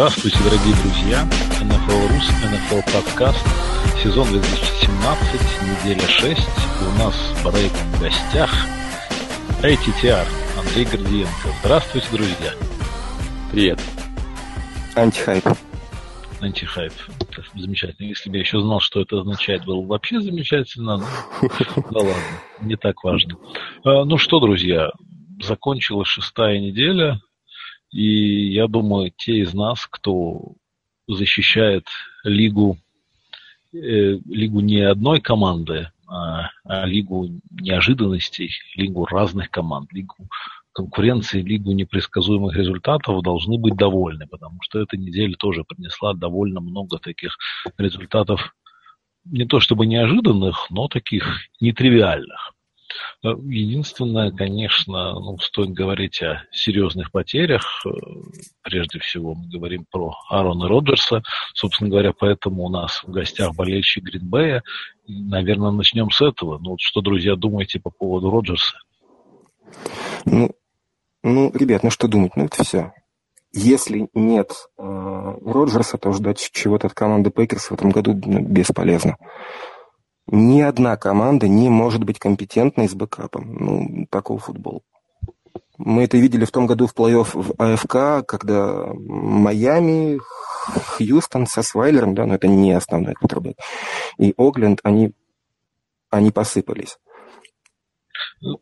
Здравствуйте, дорогие друзья! НФЛ Рус, НФЛ подкаст, сезон 2017, неделя 6. У нас Брейк в гостях. ATTR, Андрей Гордиенко. Здравствуйте, друзья! Привет. Антихайп. Антихайп. Замечательно. Если бы я еще знал, что это означает, было бы вообще замечательно. Но... Да ладно, не так важно. А, ну что, друзья, закончилась шестая неделя, и я думаю, те из нас, кто защищает лигу, э, лигу не одной команды, а, а лигу неожиданностей, лигу разных команд, лигу конкуренции, лигу непредсказуемых результатов должны быть довольны, потому что эта неделя тоже принесла довольно много таких результатов, не то чтобы неожиданных, но таких нетривиальных. Единственное, конечно, ну, стоит говорить о серьезных потерях. Прежде всего мы говорим про Аарона Роджерса. Собственно говоря, поэтому у нас в гостях болельщик Гринбея. Наверное, начнем с этого. Ну, вот что, друзья, думаете по поводу Роджерса? Ну, ну, ребят, ну что думать, ну это все. Если нет э, Роджерса, то ждать чего-то от команды Пейкерс в этом году ну, бесполезно. Ни одна команда не может быть компетентной с бэкапом. Ну, такого футбола. Мы это видели в том году в плей-офф в АФК, когда Майами, Хьюстон со Свайлером, да, но это не основной квотербек, и Огленд, они, они посыпались.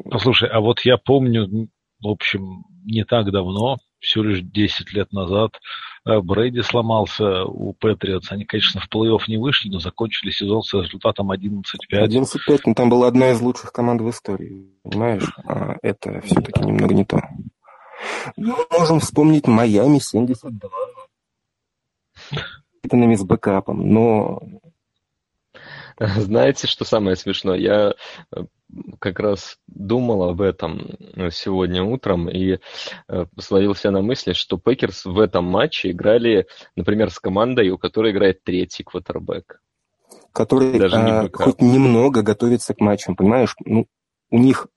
Послушай, а вот я помню, в общем, не так давно, всего лишь 10 лет назад, э, Брейди сломался у Патриотс. Они, конечно, в плей-офф не вышли, но закончили сезон с результатом 11-5. 11-5, но там была одна из лучших команд в истории, понимаешь? А это все-таки немного не то. Ну, можем вспомнить Майами 72. Это с backup ом, но знаете, что самое смешное? Я э, как раз думал об этом сегодня утром и э, словился на мысли, что Пекерс в этом матче играли, например, с командой, у которой играет третий квотербек. Который Даже не а, хоть немного готовится к матчам, понимаешь? Ну, у них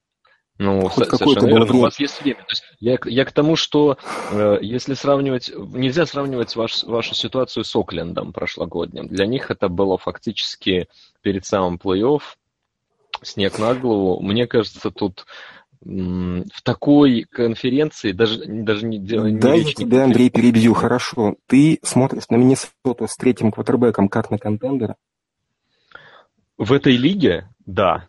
ну, Хоть совершенно верно, у вас есть время. То есть я, я к тому, что э, если сравнивать, нельзя сравнивать ваш, вашу ситуацию с Оклендом прошлогодним. Для них это было фактически перед самым плей-офф, снег на голову. Мне кажется, тут в такой конференции даже, даже не делать... Да, я тебя, Андрей, перебью, хорошо. Ты смотришь на Миннесоту с третьим квотербеком как на контендера? В этой лиге, да.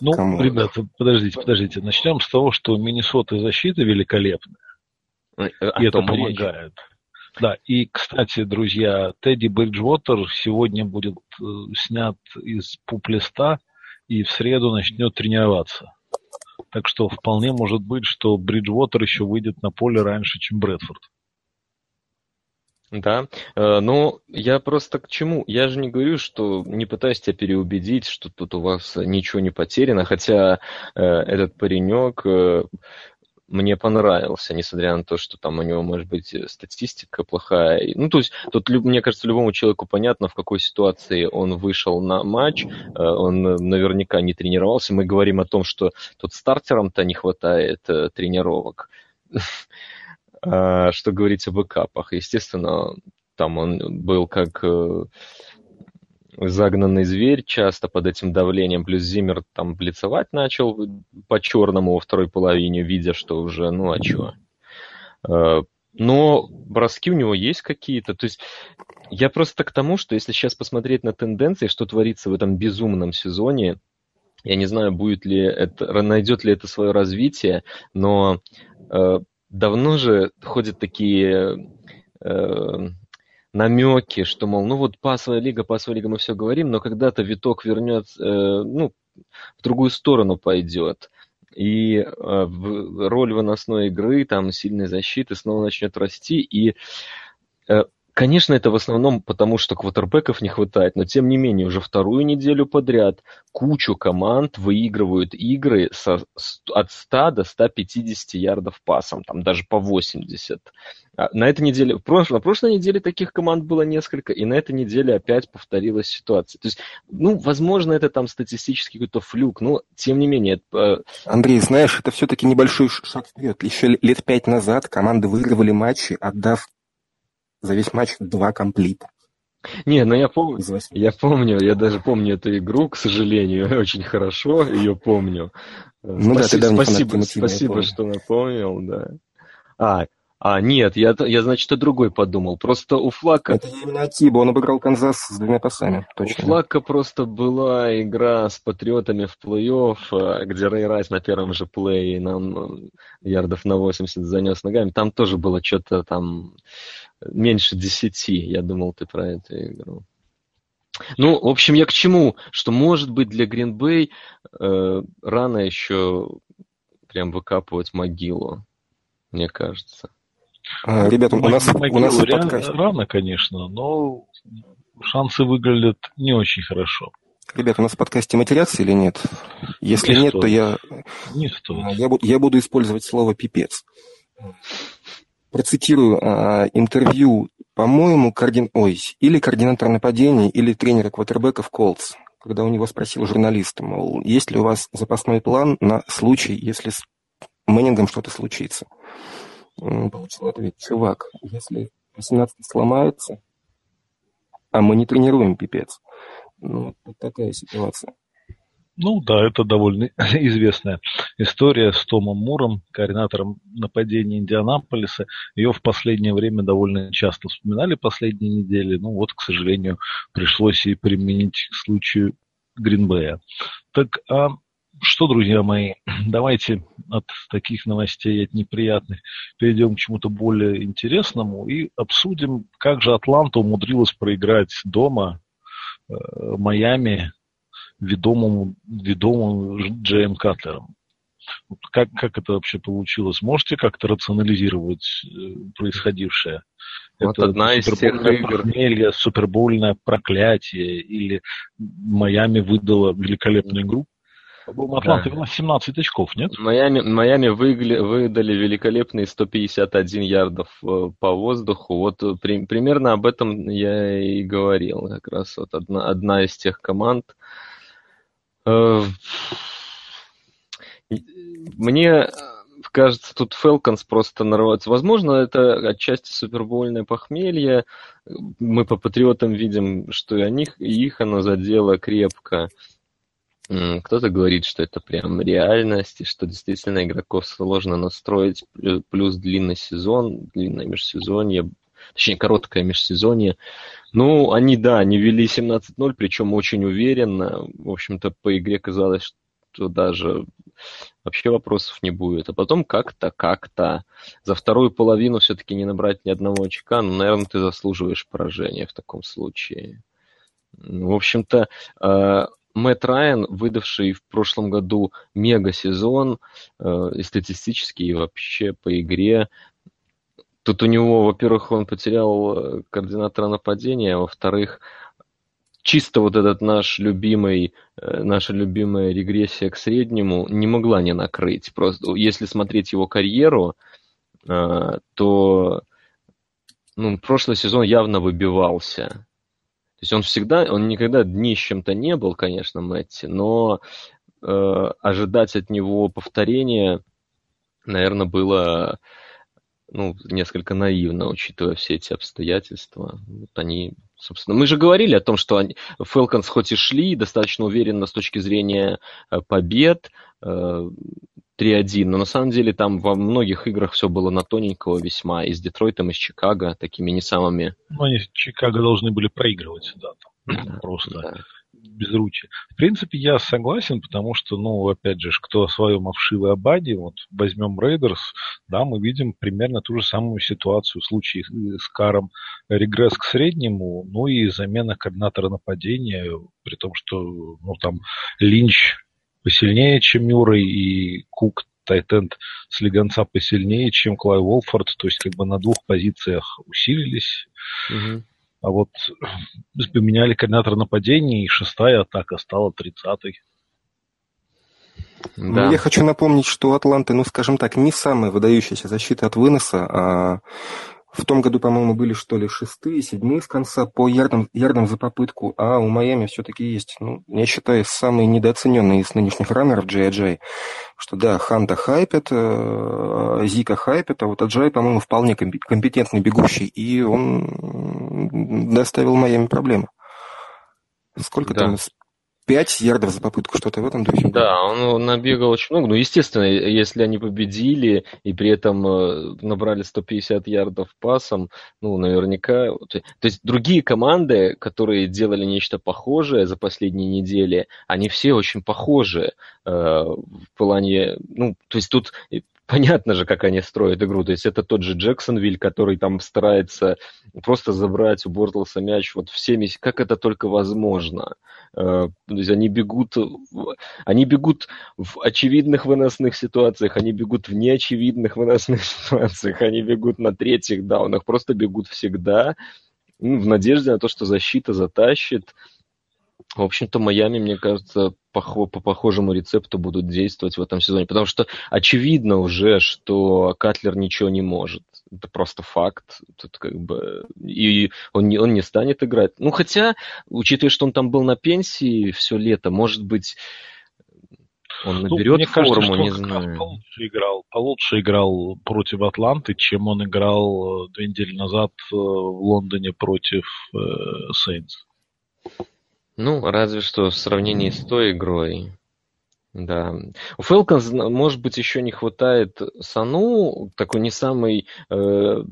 Ну, Кому? ребята, подождите, подождите. Начнем с того, что у Миннесоты защита великолепная. Э, и это помогает. Речь. Да, и, кстати, друзья, Тедди Бриджвотер сегодня будет э, снят из пуп-листа и в среду начнет тренироваться. Так что вполне может быть, что Бриджвотер еще выйдет на поле раньше, чем Брэдфорд. Да, э, но я просто к чему? Я же не говорю, что не пытаюсь тебя переубедить, что тут у вас ничего не потеряно, хотя э, этот паренек э, мне понравился, несмотря на то, что там у него, может быть, статистика плохая. Ну, то есть, тут, мне кажется, любому человеку понятно, в какой ситуации он вышел на матч, он наверняка не тренировался. Мы говорим о том, что тут стартерам-то не хватает тренировок. А, что говорить о бэкапах. Естественно, там он был как э, загнанный зверь, часто под этим давлением, плюс Зиммер там блицевать начал по-черному во второй половине, видя, что уже, ну а чё. А, но броски у него есть какие-то. То есть я просто к тому, что если сейчас посмотреть на тенденции, что творится в этом безумном сезоне, я не знаю, будет ли это, найдет ли это свое развитие, но э, давно же ходят такие э, намеки, что, мол, ну вот пасовая лига, пасовая лига, мы все говорим, но когда-то виток вернет, э, ну, в другую сторону пойдет. И э, роль выносной игры, там, сильной защиты снова начнет расти. И э, Конечно, это в основном потому, что квотербеков не хватает, но тем не менее уже вторую неделю подряд кучу команд выигрывают игры со, от 100 до 150 ярдов пасом, там даже по 80. А на этой неделе, прошлой, на прошлой неделе таких команд было несколько, и на этой неделе опять повторилась ситуация. То есть, ну, возможно, это там статистический какой-то флюк, но тем не менее... Это... Андрей, знаешь, это все-таки небольшой шаг вперед. Еще лет пять назад команды выигрывали матчи, отдав за весь матч два комплита. Не, ну я помню, я помню, я даже помню эту игру, к сожалению, очень хорошо ее помню. Ну спасибо, да, спасибо, спасибо что напомнил, да. А, а, нет, я, я, значит, о другой подумал. Просто у Флака... Это именно Тибо, он обыграл Канзас с двумя пасами, точно. У Флака просто была игра с Патриотами в плей-офф, э, где Рэй Райс на первом же плее нам э, ярдов на 80 занес ногами. Там тоже было что-то там меньше 10. Я думал, ты про эту игру. Ну, в общем, я к чему? Что, может быть, для Гринбей э, рано еще прям выкапывать могилу, мне кажется. А, ребята, у нас, у нас подкаст... рано, конечно, но шансы выглядят не очень хорошо. Ребята, у нас в подкасте матерятся или нет? Если не нет, стоит. то я... Не стоит. Я, я буду использовать слово «пипец». Процитирую а, интервью, по-моему, координ... Ой, или координатор нападения, или тренера квотербеков Колдс, когда у него спросил журналист, мол, есть ли у вас запасной план на случай, если с Мэннингом что-то случится получил ответ, чувак, если 18 сломается, а мы не тренируем пипец. Ну, вот такая ситуация. Ну да, это довольно известная история с Томом Муром, координатором нападения Индианаполиса. Ее в последнее время довольно часто вспоминали последние недели. Ну вот, к сожалению, пришлось и применить к случаю Гринбея. Так, а что, друзья мои, давайте от таких новостей, от неприятных, перейдем к чему-то более интересному и обсудим, как же Атланта умудрилась проиграть дома э, Майами ведомому, ведомому Джейм Катлером. Как, как это вообще получилось? Можете как-то рационализировать э, происходившее? Вот это одна из тех игр. Похмелье, супербольное проклятие или Майами выдала великолепную игру? По-моему, Атланта да. 17 очков, нет? Майами, Майами выгли, выдали великолепные 151 ярдов э, по воздуху. Вот э, при, примерно об этом я и говорил. Как раз вот одна, одна из тех команд. Э, мне кажется, тут Фелконс просто нарваться. Возможно, это отчасти супербольное похмелье. Мы по патриотам видим, что и, них, и их оно задело крепко. Кто-то говорит, что это прям реальность, и что действительно игроков сложно настроить, плюс длинный сезон, длинное межсезонье, точнее, короткое межсезонье. Ну, они, да, они вели 17-0, причем очень уверенно. В общем-то, по игре казалось, что даже вообще вопросов не будет. А потом как-то, как-то за вторую половину все-таки не набрать ни одного очка, ну, наверное, ты заслуживаешь поражения в таком случае. В общем-то, а, Мэтт Райан, выдавший в прошлом году мега-сезон э, и статистически, и вообще по игре, Тут у него, во-первых, он потерял э, координатора нападения, а во-вторых, чисто вот этот наш любимый, э, наша любимая регрессия к среднему не могла не накрыть. Просто если смотреть его карьеру, э, то ну, прошлый сезон явно выбивался. То есть он всегда, он никогда днищем-то не был, конечно, Мэтти, но э, ожидать от него повторения, наверное, было ну, несколько наивно, учитывая все эти обстоятельства. Вот они, собственно, мы же говорили о том, что они, Falcons хоть и шли достаточно уверенно с точки зрения э, побед, э, 3-1, но на самом деле там во многих играх все было на тоненького весьма, и с Детройтом, и с Чикаго, такими не самыми... Ну, они Чикаго должны были проигрывать, да, там, да просто да. Безручие. В принципе, я согласен, потому что, ну, опять же, кто о своем овшивой Абаде, вот возьмем Рейдерс, да, мы видим примерно ту же самую ситуацию в случае с Каром. Регресс к среднему, ну и замена координатора нападения, при том, что, ну, там, Линч посильнее, чем Мюррей, и Кук Тайтенд слегонца посильнее, чем Клай Уолфорд. То есть как бы на двух позициях усилились. Угу. А вот поменяли координатора нападения, и шестая атака стала тридцатой. Да. Ну, я хочу напомнить, что у Атланты, ну, скажем так, не самая выдающаяся защита от выноса, а в том году, по-моему, были что ли шестые, седьмые с конца по ярдам, ярдам за попытку, а у Майами все-таки есть, ну, я считаю, самый недооцененный из нынешних раннеров Джей что да, Ханта хайпят, э, Зика хайпят, а вот Аджай, по-моему, вполне компетентный бегущий, и он доставил Майами проблемы. Сколько да. там? Пять ярдов за попытку, что-то в этом духе. Да, он набегал очень много. Ну, естественно, если они победили и при этом э, набрали 150 ярдов пасом, ну, наверняка... То есть другие команды, которые делали нечто похожее за последние недели, они все очень похожи э, в плане... Ну, то есть тут понятно же, как они строят игру. То есть это тот же Джексонвиль, который там старается просто забрать у Бортлса мяч вот всеми, как это только возможно. Э, то есть они бегут, они бегут в очевидных выносных ситуациях, они бегут в неочевидных выносных ситуациях, они бегут на третьих даунах, просто бегут всегда ну, в надежде на то, что защита затащит. В общем-то, Майами, мне кажется, по, по похожему рецепту будут действовать в этом сезоне, потому что очевидно уже, что Катлер ничего не может. Это просто факт. Тут как бы и он не, он не станет играть. Ну, хотя, учитывая, что он там был на пенсии все лето, может быть, он наберет ну, мне форму, кажется, не знаю. Получше играл, получше играл против Атланты, чем он играл э, две недели назад э, в Лондоне против Сейнс. Ну, разве что в сравнении с той игрой. Да. У Falcons, может быть, еще не хватает Сану, такой не самый э,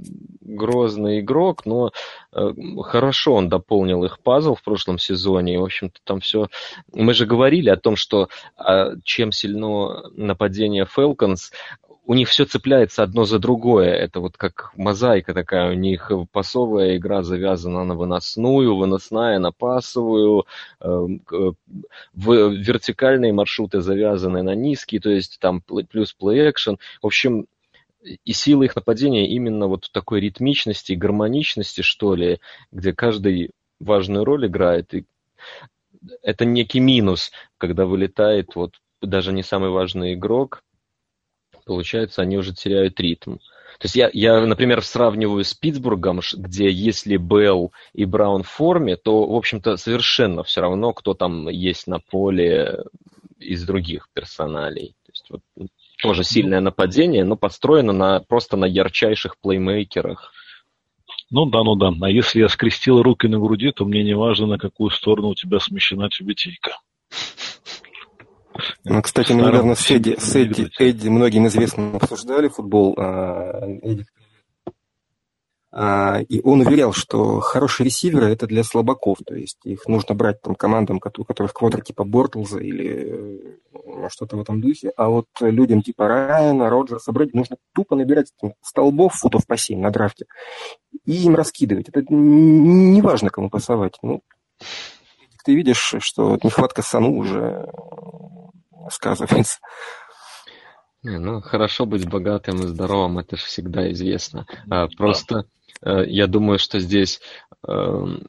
грозный игрок, но э, хорошо он дополнил их пазл в прошлом сезоне. И, в общем-то, там все... Мы же говорили о том, что э, чем сильно нападение Falcons, у них все цепляется одно за другое. Это вот как мозаика такая. У них пасовая игра завязана на выносную, выносная на пасовую, эм, вертикальные маршруты завязаны на низкие, то есть там плюс play action. В общем, и сила их нападения именно вот такой ритмичности, гармоничности, что ли, где каждый важную роль играет. И это некий минус, когда вылетает вот даже не самый важный игрок, получается, они уже теряют ритм. То есть я, я, например, сравниваю с Питтсбургом, где если Белл и Браун в форме, то, в общем-то, совершенно все равно, кто там есть на поле из других персоналей. То есть вот, тоже сильное нападение, но построено на, просто на ярчайших плеймейкерах. Ну да, ну да. А если я скрестил руки на груди, то мне не важно, на какую сторону у тебя смещена тюбетейка. Ну, кстати, мы недавно с Эдди, с Эдди, Эдди многим известным обсуждали футбол. А, Эдди, а, и он уверял, что хорошие ресиверы – это для слабаков. То есть их нужно брать там, командам, у которых квотер типа Бортлза или э, что-то в этом духе. А вот людям типа Райана, Роджерса, Брэди нужно тупо набирать столбов футов по 7 на драфте и им раскидывать. Это не важно, кому пасовать. Ну, ты видишь, что нехватка Сану уже сказывается. Не, ну, хорошо быть богатым и здоровым, это же всегда известно. А, просто да. Э, я думаю, что здесь эм,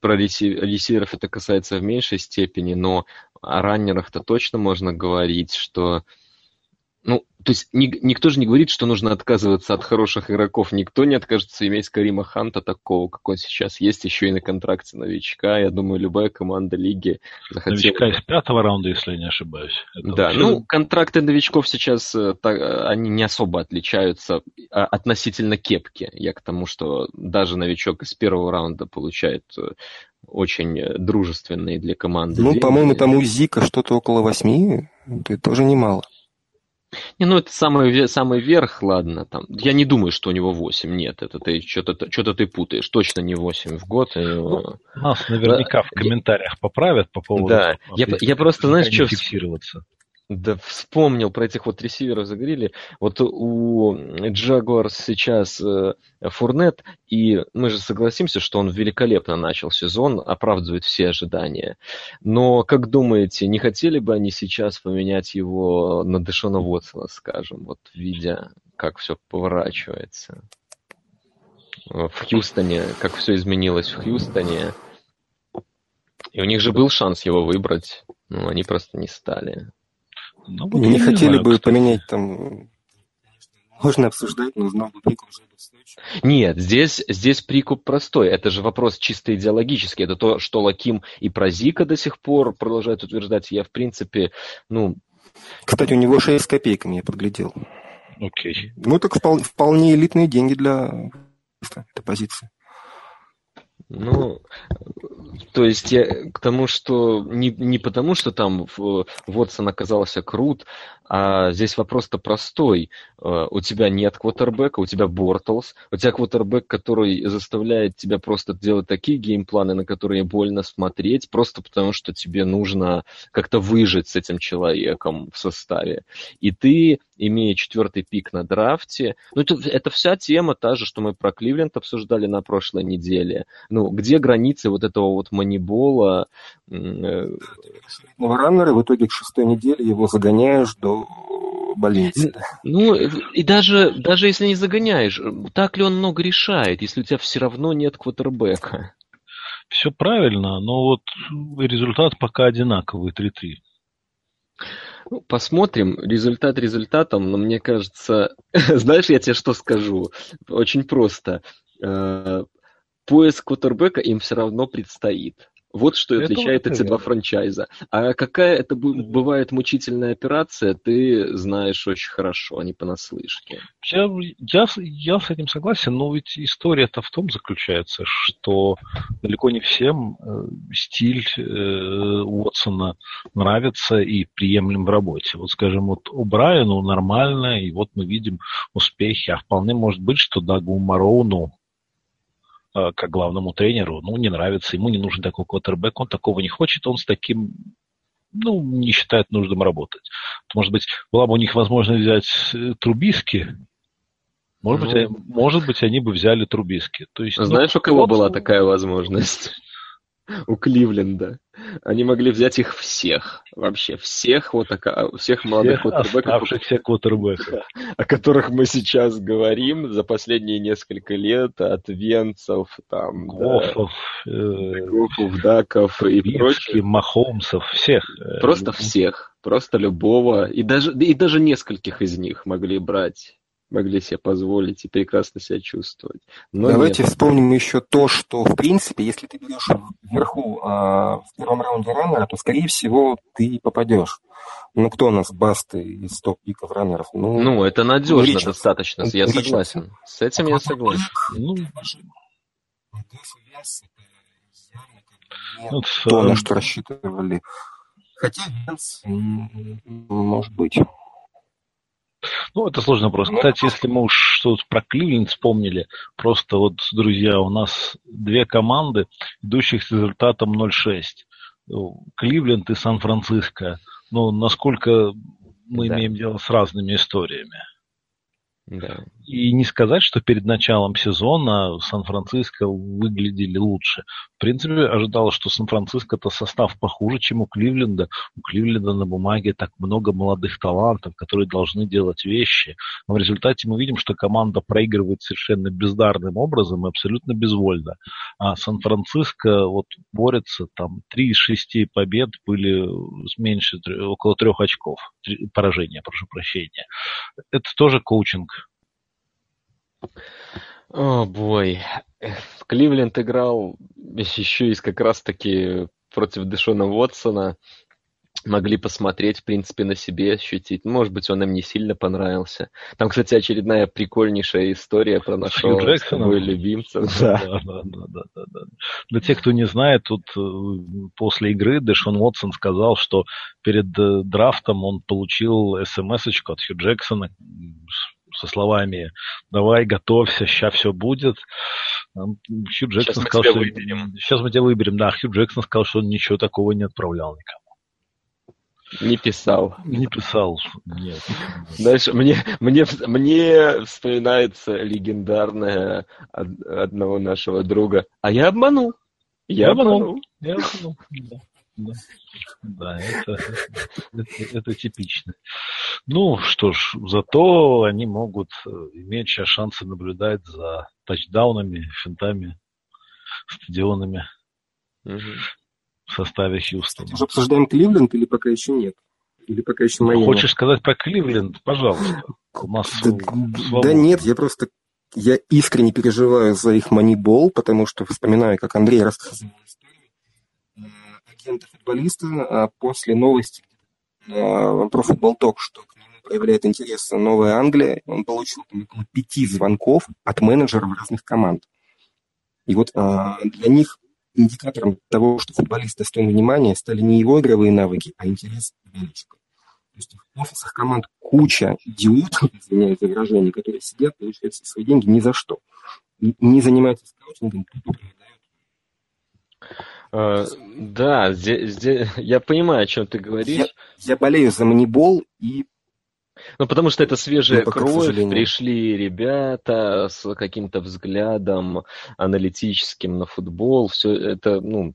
про ресиверов это касается в меньшей степени, но о раннерах-то точно можно говорить, что ну, то есть ни, никто же не говорит, что нужно отказываться от хороших игроков. Никто не откажется иметь Карима Ханта такого, как он сейчас есть, еще и на контракте новичка. Я думаю, любая команда лиги захотела... Новичка из пятого раунда, если я не ошибаюсь. Это да, вообще... ну, контракты новичков сейчас, э, так, они не особо отличаются а, относительно кепки. Я к тому, что даже новичок из первого раунда получает э, очень дружественные для команды. Ну, по-моему, там у Зика что-то около восьми, это тоже немало. Не, ну это самый, самый верх, ладно. Там. Я не думаю, что у него 8. Нет, это ты что-то что ты путаешь. Точно не 8 в год. Ну, нас наверняка да, в комментариях поправят по поводу. Да, я, я просто, знаешь, что... Да, вспомнил про этих вот ресиверов заговорили. Вот у Джагуарс сейчас э, Фурнет, и мы же согласимся, что он великолепно начал сезон, оправдывает все ожидания. Но, как думаете, не хотели бы они сейчас поменять его на Дэшона Уотсона, скажем, вот видя, как все поворачивается? В Хьюстоне, как все изменилось в Хьюстоне. И у них же был шанс его выбрать, но они просто не стали. Ну, вот не хотели знаю, бы кто... поменять там... Можно обсуждать, но знал бы прикуп Нет, здесь, здесь прикуп простой. Это же вопрос чисто идеологический. Это то, что Лаким и про Зика до сих пор продолжают утверждать. Я, в принципе, ну, Кстати, у него 6 с копейками, я подглядел. Окей. Ну, так вполне, вполне элитные деньги для этой позиции. Ну, то есть я к тому, что не, не потому, что там Вотсон оказался крут, а здесь вопрос-то простой. Э, у тебя нет квотербека, у тебя Бортлс, у тебя квотербек, который заставляет тебя просто делать такие геймпланы, на которые больно смотреть, просто потому что тебе нужно как-то выжить с этим человеком в составе. И ты, имея четвертый пик на драфте, ну это, это вся тема та же, что мы про Кливленд обсуждали на прошлой неделе. Ну, где границы вот этого вот манибола? Э, раннера, в итоге к шестой неделе его загоняешь до больницы. Ну, и даже, даже если не загоняешь, так ли он много решает, если у тебя все равно нет квотербека? Все правильно, но вот результат пока одинаковый, 3-3. Ну, посмотрим, результат результатом, но мне кажется, знаешь, я тебе что скажу? Очень просто. Поиск квотербека им все равно предстоит. Вот что это отличает эти два франчайза. А какая это бывает мучительная операция, ты знаешь очень хорошо, а не понаслышке. Я, я, я с этим согласен, но ведь история-то в том заключается, что далеко не всем э, стиль э, Уотсона нравится и приемлем в работе. Вот, скажем, вот у Брайану нормально, и вот мы видим успехи, а вполне может быть, что Дагу Мароуну как главному тренеру, ну, не нравится, ему не нужен такой квотербек, он такого не хочет, он с таким, ну, не считает нужным работать. Может быть, была бы у них возможность взять э, Трубиски, может, ну, быть, может быть, они бы взяли Трубиски. То есть, Знаешь, ну, у кого вот... была такая возможность? У Кливленда. Они могли взять их всех, вообще всех вот такая, всех молодых всех квотербеков, оставшихся квотербеков, о которых мы сейчас говорим за последние несколько лет, от Венцев, там, Гофов, да, э, Гофов, Даков и прочих. Махомсов, всех. Э, просто всех, просто любого, и даже, и даже нескольких из них могли брать могли себе позволить и прекрасно себя чувствовать. Но Давайте нет. вспомним еще то, что, в принципе, если ты берешь вверху а, в первом раунде раннера, то, скорее всего, ты попадешь. Ну, кто у нас басты из топ-пиков раннеров? Ну, ну это надежно Ричардс. достаточно, я Ричардс. согласен. С этим а я согласен. Ну, вот, то, на что рассчитывали. Хотя Венс, может быть. Ну, это сложный вопрос. Ну, Кстати, если мы уж что-то про Кливленд вспомнили, просто вот, друзья, у нас две команды, идущих с результатом 0-6. Ну, Кливленд и Сан-Франциско. Ну, насколько мы да. имеем дело с разными историями. Да. И не сказать, что перед началом сезона Сан-Франциско выглядели лучше. В принципе, ожидалось, что Сан-Франциско-то состав похуже, чем у Кливленда. У Кливленда на бумаге так много молодых талантов, которые должны делать вещи. Но в результате мы видим, что команда проигрывает совершенно бездарным образом и абсолютно безвольно. А Сан-Франциско вот борется, там, три из шести побед были меньше, около трех очков. Поражения, прошу прощения. Это тоже коучинг о, бой. Кливленд играл еще из как раз-таки против Дэшона Уотсона. Могли посмотреть, в принципе, на себе ощутить. Может быть, он им не сильно понравился. Там, кстати, очередная прикольнейшая история про нашего с тобой любимца. Да. Да, да, да, да, да. Для тех, кто не знает, тут э, после игры Дэшон Уотсон сказал, что перед э, драфтом он получил смс-очку от Хью Джексона со словами «давай, готовься, сейчас все будет». Хью Джексон сейчас сказал, что... Выберем. Сейчас мы тебя выберем. Да, Хью Джексон сказал, что он ничего такого не отправлял никому. Не писал. Не писал, нет. Дальше мне, мне, мне вспоминается легендарная одного нашего друга. А я обманул. Я, я обманул. обманул. Я обманул. Да. Да, да это, это, это типично. Ну что ж, зато они могут э, иметь сейчас шансы наблюдать за тачдаунами, финтами, стадионами угу. в составе Хьюстона. Уже обсуждаем Кливленд или пока еще нет? Или пока еще Майами? Хочешь сказать про Кливленд? Пожалуйста. Да, да нет, я просто я искренне переживаю за их манибол, потому что вспоминаю, как Андрей рассказывал агента футболиста а после новости про футбол ток, что к нему проявляет интерес Новая Англия. Он получил около пяти звонков от менеджеров разных команд. И вот для них индикатором того, что футболист достоин внимания, стали не его игровые навыки, а интерес болельщиков. То есть в офисах команд куча идиотов, извиняюсь за выражение, которые сидят, получают свои деньги ни за что. Не занимаются скаутингом, тупо Uh, да, здесь, здесь, я понимаю, о чем ты говоришь. Я, я болею за манибол и ну, потому что это свежая ну, кровь, пришли ребята с каким-то взглядом аналитическим на футбол, все это, ну,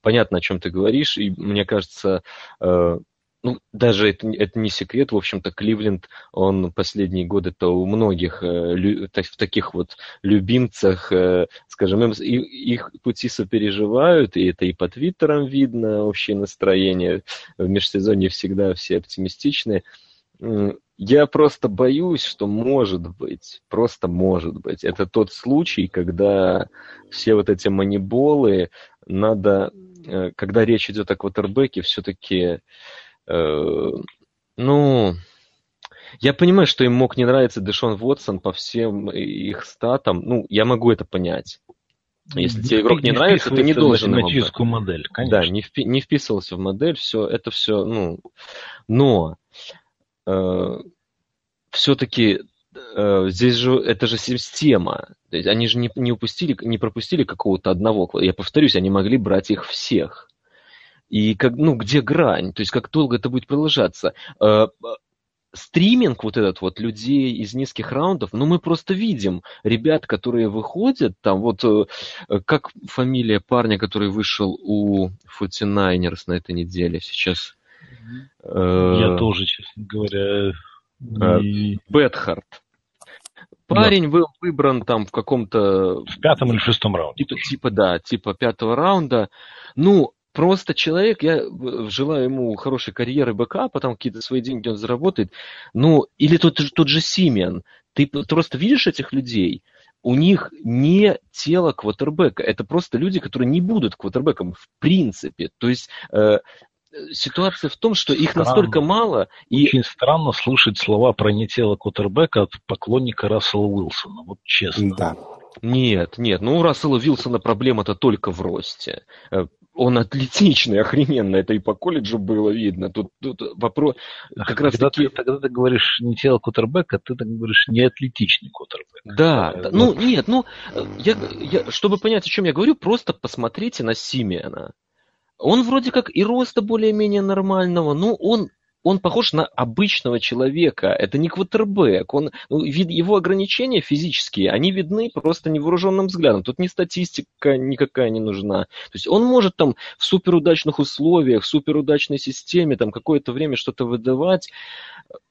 понятно, о чем ты говоришь, и мне кажется, э, ну, даже это, это не секрет, в общем-то, Кливленд, он последние годы-то у многих э, в таких вот любимцах, э, скажем, им, и, их пути сопереживают, и это и по твиттерам видно, общее настроение, в межсезонье всегда все оптимистичные. Я просто боюсь, что может быть, просто может быть. Это тот случай, когда все вот эти маниболы надо, э, когда речь идет о квотербеке, все-таки, ну, я понимаю, что им мог не нравиться Дэшон Вотсон по всем их статам. Ну, я могу это понять. Если тебе игрок не, не нравится, ты не должен в математическую модель, конечно. Да, не, впи- не вписывался в модель, все, это все, ну, но э, все-таки э, здесь же это же система. То есть они же не, не упустили, не пропустили какого-то одного. Я повторюсь, они могли брать их всех. И как, ну, где грань? То есть как долго это будет продолжаться? Э, стриминг вот этот вот людей из низких раундов, ну мы просто видим ребят, которые выходят, там вот э, как фамилия парня, который вышел у 49ers на этой неделе сейчас? Я тоже, честно говоря, и... Бетхарт. Парень да. был выбран там в каком-то... В пятом или шестом раунде. Типа, типа, да, типа пятого раунда. Ну, просто человек, я желаю ему хорошей карьеры БК, потом какие-то свои деньги он заработает. Ну, или тот, тот же Симен. Ты просто видишь этих людей, у них не тело квотербека. Это просто люди, которые не будут квотербеком в принципе. То есть э, ситуация в том, что их странно. настолько мало. И... Очень странно слушать слова про не тело Кутербека от поклонника Рассела Уилсона, вот честно. Да. Нет, нет, ну у Рассела Уилсона проблема-то только в росте. Он атлетичный, охрененно, это и по колледжу было видно. Тут, тут вопрос как раз когда таки... Ты, когда ты говоришь не тело Кутербека, ты так говоришь не атлетичный Кутербек. Да, да, ну нет, ну, я, я, чтобы понять, о чем я говорю, просто посмотрите на Симеона. Он вроде как и роста более-менее нормального, но он он похож на обычного человека. Это не квотербек. Он, ну, вид, его ограничения физические, они видны просто невооруженным взглядом. Тут ни статистика никакая не нужна. То есть он может там в суперудачных условиях, в суперудачной системе там какое-то время что-то выдавать,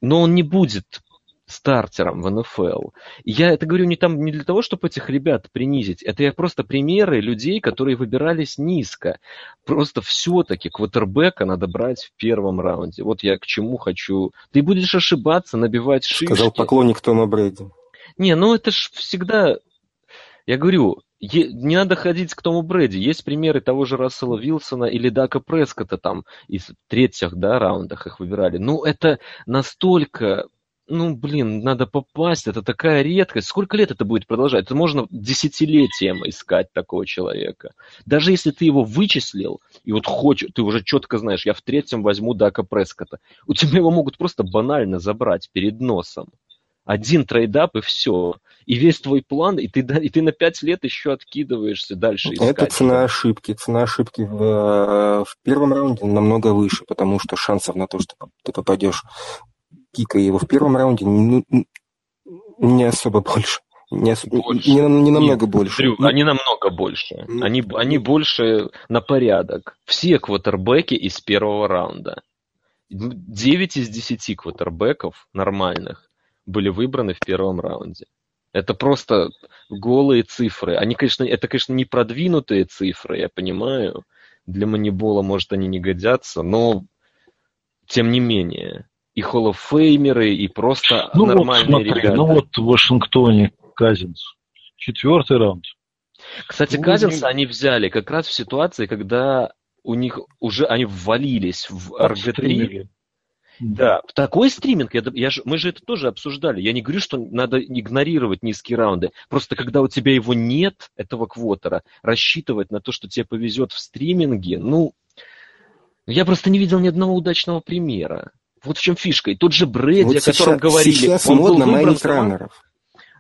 но он не будет стартером в НФЛ. И я это говорю не, там, не для того, чтобы этих ребят принизить. Это я просто примеры людей, которые выбирались низко. Просто все-таки квотербека надо брать в первом раунде. Вот я к чему хочу. Ты будешь ошибаться, набивать шишки. Сказал поклонник Тома Брейди. Не, ну это ж всегда... Я говорю, не надо ходить к Тому Брэди. Есть примеры того же Рассела Вилсона или Дака Прескота там из третьих да, раундах их выбирали. Ну, это настолько ну, блин, надо попасть, это такая редкость. Сколько лет это будет продолжать? Это можно десятилетием искать такого человека. Даже если ты его вычислил, и вот хочешь, ты уже четко знаешь, я в третьем возьму Дака Прескота, у тебя его могут просто банально забрать перед носом. Один trade-up и все. И весь твой план, и ты, и ты на пять лет еще откидываешься дальше. Искать. Это цена ошибки. Цена ошибки в, э, в первом раунде намного выше, потому что шансов на то, что ты попадешь Кика его в первом раунде ну, не особо больше. Не, ос... больше. не, не намного Нет, больше. Дрю, они намного больше. Они, они больше на порядок. Все квотербеки из первого раунда. 9 из 10 квотербеков нормальных были выбраны в первом раунде. Это просто голые цифры. Они, конечно, это, конечно, не продвинутые цифры, я понимаю. Для манибола, может, они не годятся, но тем не менее и холлофеймеры, и просто ну нормальные вот, смотри, ребята. Ну вот в Вашингтоне Казинс. Четвертый раунд. Кстати, ну, Казинса они взяли как раз в ситуации, когда у них уже они ввалились в РГ-3. Да, такой стриминг, я, я ж, мы же это тоже обсуждали. Я не говорю, что надо игнорировать низкие раунды. Просто когда у тебя его нет, этого квотера, рассчитывать на то, что тебе повезет в стриминге, ну, я просто не видел ни одного удачного примера. Вот в чем фишка. И тот же Брэди, вот о сейчас, котором говорили, сейчас он модно майнить раннеров.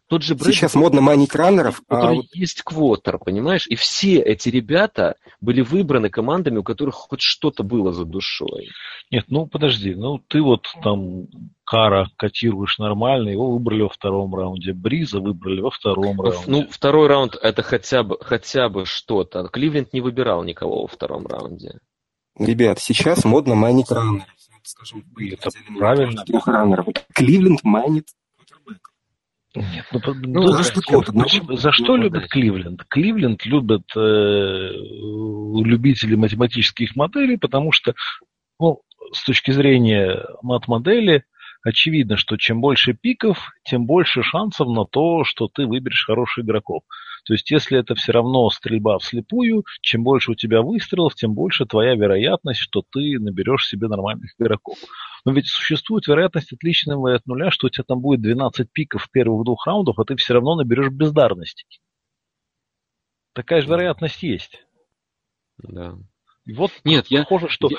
Тот же Брэдли, Сейчас модно майнить раннеров. У которых а... есть квотер, понимаешь? И все эти ребята были выбраны командами, у которых хоть что-то было за душой. Нет, ну подожди, ну ты вот там Кара котируешь нормально, его выбрали во втором раунде. Бриза выбрали во втором ну, раунде. Ну, второй раунд это хотя бы, хотя бы что-то. Кливленд не выбирал никого во втором раунде. Ребят, сейчас модно майнить раннеров. Скажем, это правильно. Раннеров. Кливленд майнит нет, ну, ну, ну за, что, ну, за что любят Кливленд? Кливленд любят э, любители математических моделей, потому что, ну, с точки зрения мат-модели, очевидно, что чем больше пиков, тем больше шансов на то, что ты выберешь хороших игроков. То есть, если это все равно стрельба вслепую, чем больше у тебя выстрелов, тем больше твоя вероятность, что ты наберешь себе нормальных игроков. Но ведь существует вероятность отличного от нуля, что у тебя там будет 12 пиков в первых двух раундах, а ты все равно наберешь бездарности. Такая же вероятность есть. Да. И вот Нет, похоже, я... что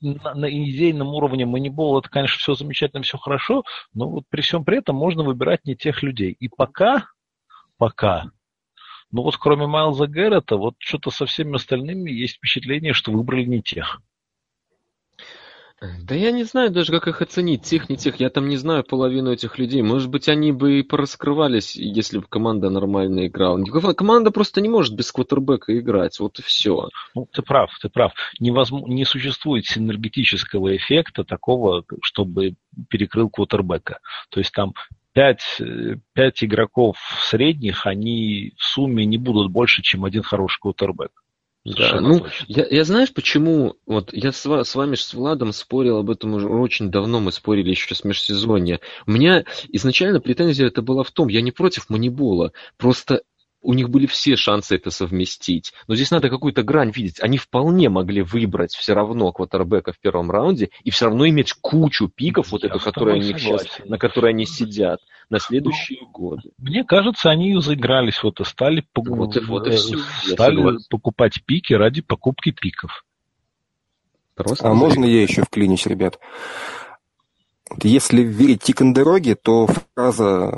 на, на идейном уровне Moneyball это, конечно, все замечательно, все хорошо, но вот при всем при этом можно выбирать не тех людей. И пока, пока, ну вот кроме Майлза Гэррета, вот что-то со всеми остальными есть впечатление, что выбрали не тех. Да я не знаю даже, как их оценить, тех, не тех. Я там не знаю половину этих людей. Может быть, они бы и пораскрывались, если бы команда нормально играла. Команда просто не может без квотербека играть, вот и все. Ну, ты прав, ты прав. Невозможно, не существует синергетического эффекта такого, чтобы перекрыл квотербека. То есть там пять, пять игроков средних, они в сумме не будут больше, чем один хороший квотербек. Да, ну, я, я знаешь, почему, вот я с, с вами с Владом спорил об этом уже очень давно, мы спорили еще с межсезонья. У меня изначально претензия это была в том, я не против манибола, просто у них были все шансы это совместить. Но здесь надо какую-то грань видеть. Они вполне могли выбрать все равно квотербека в первом раунде и все равно иметь кучу пиков, вот эту, которые они сейчас, на которой они сидят, на следующие ну, годы. Мне кажется, они заигрались вот и стали, вот, и, вот и э, все. стали покупать пики ради покупки пиков. Просто а можно я еще вклинюсь, ребят? Если верить Тикандероге, то фраза,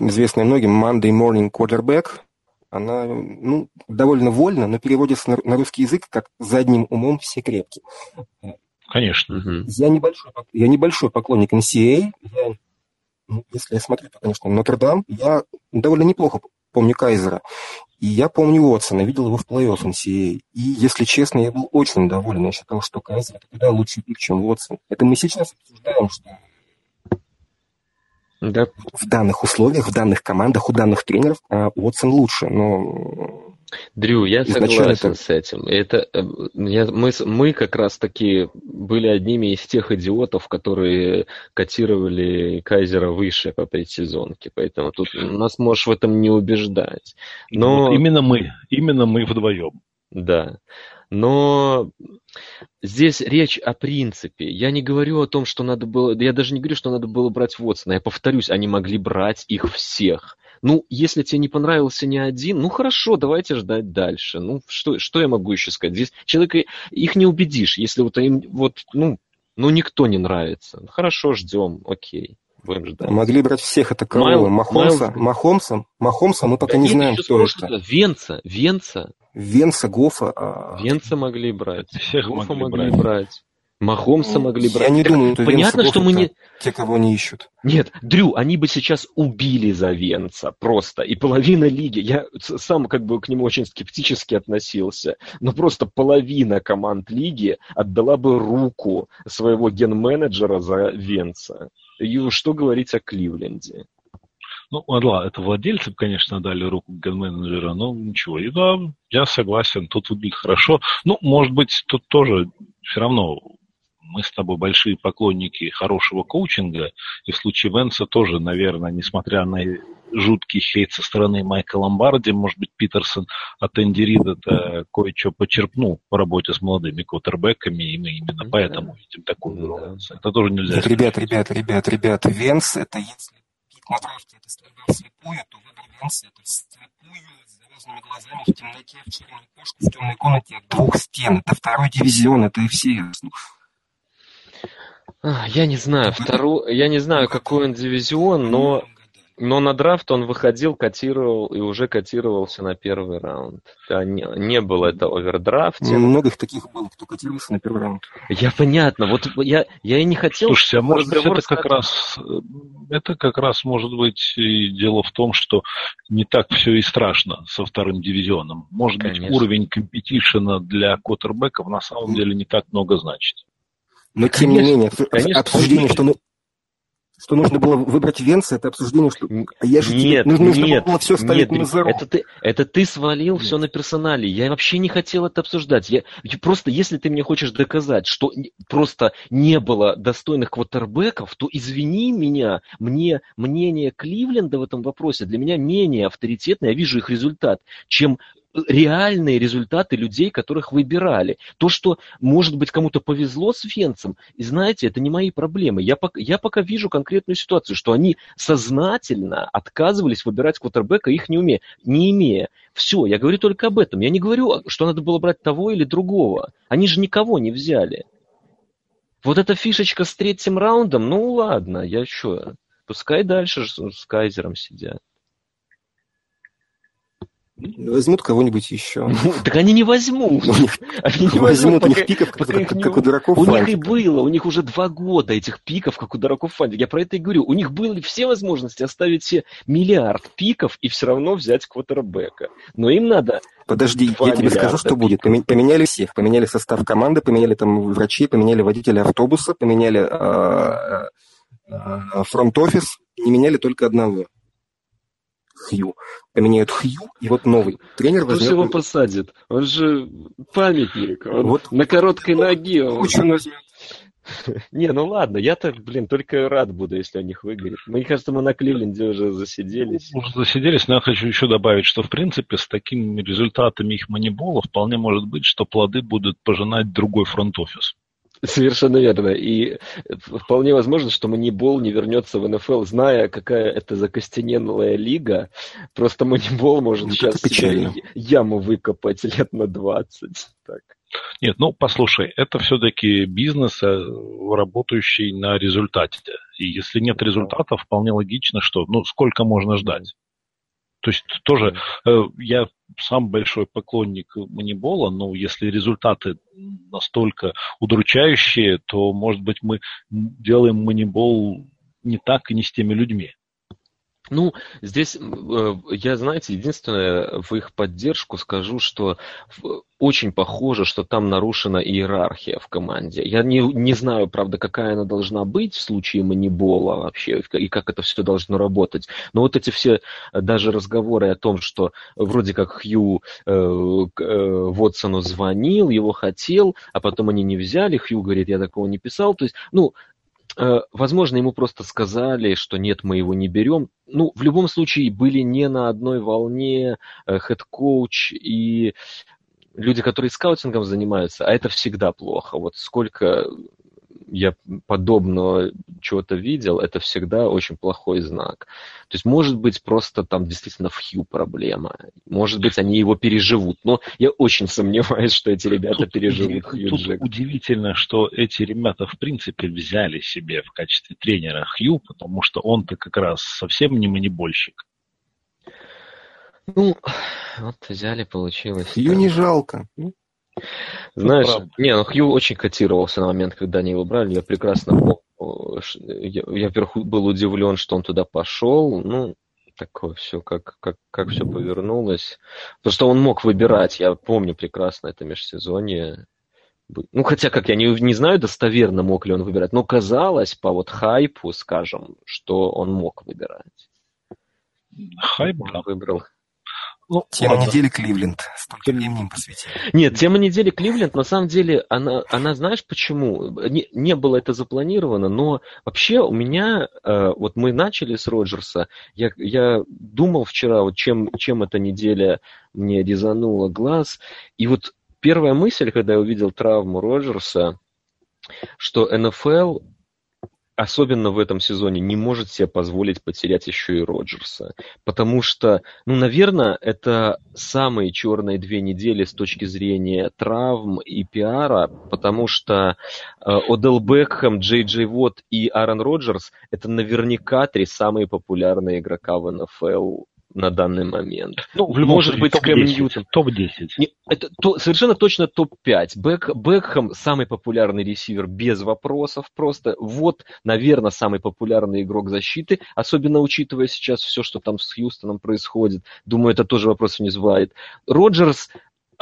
известная многим, Monday morning quarterback, она ну, довольно вольна, но переводится на, на русский язык как «задним умом все крепкие». Конечно. Я небольшой, я небольшой поклонник NCAA. Я, ну, если я смотрю, то, конечно, Нотр-Дам. Я довольно неплохо помню Кайзера. И я помню Уотсона, видел его в плей-офф NCAA. И, если честно, я был очень доволен. Я считал, что Кайзер это куда лучший пик, чем Уотсон. Это мы сейчас обсуждаем, что да. В данных условиях, в данных командах, у данных тренеров а, Уотсон лучше, но... Дрю, я согласен это... с этим. Это, э, я, мы, мы как раз таки были одними из тех идиотов, которые котировали Кайзера выше по предсезонке, поэтому тут нас можешь в этом не убеждать. Но... Вот именно мы, именно мы вдвоем. Да. Но здесь речь о принципе. Я не говорю о том, что надо было... Я даже не говорю, что надо было брать Вотсона. Я повторюсь, они могли брать их всех. Ну, если тебе не понравился ни один, ну хорошо, давайте ждать дальше. Ну, что, что я могу еще сказать? Здесь человека их не убедишь, если вот им вот, ну, ну никто не нравится. Хорошо, ждем, окей. Будем ждать. Могли брать всех, это кого? Майл, Махомса? Майл... Махомса? Махомса мы пока да не знаем, кто это. Венца, Венца. Венца, Гофа. А... Венца могли брать. Всех Гофа могли, могли брать. брать. Махомса ну, могли брать. Я не думаю, что Понятно, Венца, что мы не... Те, кого не ищут. Нет, Дрю, они бы сейчас убили за Венца просто. И половина лиги, я сам как бы к нему очень скептически относился, но просто половина команд лиги отдала бы руку своего ген-менеджера за Венца. И что говорить о Кливленде? Ну, ладно, это владельцы, конечно, дали руку ген-менеджера, но ничего. И да, я согласен, тут выглядит хорошо. Ну, может быть, тут тоже все равно мы с тобой большие поклонники хорошего коучинга, и в случае Венса тоже, наверное, несмотря на жуткий хейт со стороны Майка Ломбарди, может быть, Питерсон от Энди Рида кое-что почерпнул по работе с молодыми квотербеками, и мы именно поэтому видим такую игру. Это тоже нельзя Нет, Ребят, ребят, ребят, ребят, Венс, это если пик на драфте это стрельба вслепую, то выбор Венса это вслепую, с завязанными глазами, в темноте, в черной кошке, в темной комнате, двух стен. Это второй дивизион, это FCS. Я не знаю, второй, я не знаю, какой он дивизион, но, но на драфт он выходил, котировал и уже котировался на первый раунд. Да, не, не было это овердрафтинг. Много их таких было, кто котировался на первый раунд. Я понятно, вот я, я и не хотел... Слушайте, а может быть это как раз, это как раз может быть и дело в том, что не так все и страшно со вторым дивизионом. Может Конечно. быть уровень компетишена для квотербеков на самом деле не так много значит. Но тем конечно, не менее, конечно, обсуждение, что, ну, что нужно было выбрать Венца, это обсуждение, что а я же нет, тебе, нужно, нет, было все ставить нет, на зеро. Это ты, это ты свалил нет. все на персонале. Я вообще не хотел это обсуждать. Я, просто, если ты мне хочешь доказать, что просто не было достойных квотербеков, то извини меня, мне мнение Кливленда в этом вопросе для меня менее авторитетное, я вижу их результат, чем реальные результаты людей, которых выбирали. То, что, может быть, кому-то повезло с Венцем, и знаете, это не мои проблемы. Я пока, я пока вижу конкретную ситуацию, что они сознательно отказывались выбирать квотербека, их не, умея, не имея. Все, я говорю только об этом. Я не говорю, что надо было брать того или другого. Они же никого не взяли. Вот эта фишечка с третьим раундом, ну ладно, я что, пускай дальше с Кайзером сидят. Возьмут кого-нибудь еще. Ну, так они не возьмут. Они не возьмут, у них пиков, как, у дураков У них и было, у них уже два года этих пиков, как у дураков фантик. Я про это и говорю. У них были все возможности оставить себе миллиард пиков и все равно взять квотербека. Но им надо Подожди, я тебе скажу, что будет. Поменяли всех. Поменяли состав команды, поменяли там врачей, поменяли водителя автобуса, поменяли а, а, фронт-офис, не меняли только одного. Хью. Поменяют Хью, и вот новый тренер возьмет... его посадит? Он же памятник. Он вот на короткой ноге. Он... Кучу возьмет. Не, ну ладно, я-то, блин, только рад буду, если у них выгорит. Мне кажется, мы на Кливленде уже засиделись. Уже засиделись, но я хочу еще добавить, что, в принципе, с такими результатами их манибола вполне может быть, что плоды будут пожинать другой фронт-офис. Совершенно верно. И вполне возможно, что Манибол не вернется в НФЛ, зная, какая это закостенелая лига. Просто Манибол может ну, сейчас яму выкопать лет на 20. Так. Нет, ну послушай, это все-таки бизнес, э, работающий на результате. И если нет результата, вполне логично, что ну сколько можно ждать. То есть тоже э, я сам большой поклонник манибола, но если результаты настолько удручающие, то, может быть, мы делаем манибол не так и не с теми людьми. Ну, здесь э, я, знаете, единственное, в их поддержку скажу, что очень похоже, что там нарушена иерархия в команде. Я не, не знаю, правда, какая она должна быть в случае манибола вообще, и как это все должно работать. Но вот эти все э, даже разговоры о том, что вроде как Хью э, э, Вотсону звонил, его хотел, а потом они не взяли, Хью говорит, я такого не писал. То есть, ну, возможно, ему просто сказали, что нет, мы его не берем. Ну, в любом случае, были не на одной волне э, head coach и люди, которые скаутингом занимаются, а это всегда плохо. Вот сколько я подобного чего-то видел, это всегда очень плохой знак. То есть, может быть, просто там действительно в Хью проблема. Может быть, они его переживут. Но я очень сомневаюсь, что эти ребята тут переживут Хью Тут Джек. удивительно, что эти ребята, в принципе, взяли себе в качестве тренера Хью, потому что он-то как раз совсем не манибольщик. Ну, вот взяли, получилось. Хью не жалко. Знаешь, не, ну Хью очень котировался на момент, когда они его брали. Я прекрасно помню. Я, я во-первых, был удивлен, что он туда пошел. Ну, такое все, как, как, как все повернулось. Потому что он мог выбирать, я помню прекрасно это межсезонье. Ну, хотя, как я не, не знаю достоверно, мог ли он выбирать, но казалось по вот хайпу, скажем, что он мог выбирать. Хайп, да. Выбрал Ну, тема недели Кливленд. Столько времени им посвятили. Нет, тема недели Кливленд, на самом деле, она, она знаешь почему? Не, не было это запланировано, но вообще у меня, э, вот мы начали с Роджерса, я, я думал вчера, вот чем, чем эта неделя мне резанула глаз, и вот первая мысль, когда я увидел травму Роджерса, что НФЛ особенно в этом сезоне, не может себе позволить потерять еще и Роджерса. Потому что, ну, наверное, это самые черные две недели с точки зрения травм и пиара, потому что э, Одел Бекхэм, Джей Джей Вот и Аарон Роджерс – это наверняка три самые популярные игрока в НФЛ на данный момент. Ну, в любом Может быть, Кэм Ньютон. Топ-10. Это то, совершенно точно топ-5. Бек, Бекхэм самый популярный ресивер без вопросов просто. Вот, наверное, самый популярный игрок защиты, особенно учитывая сейчас все, что там с Хьюстоном происходит. Думаю, это тоже вопрос не вызывает. Роджерс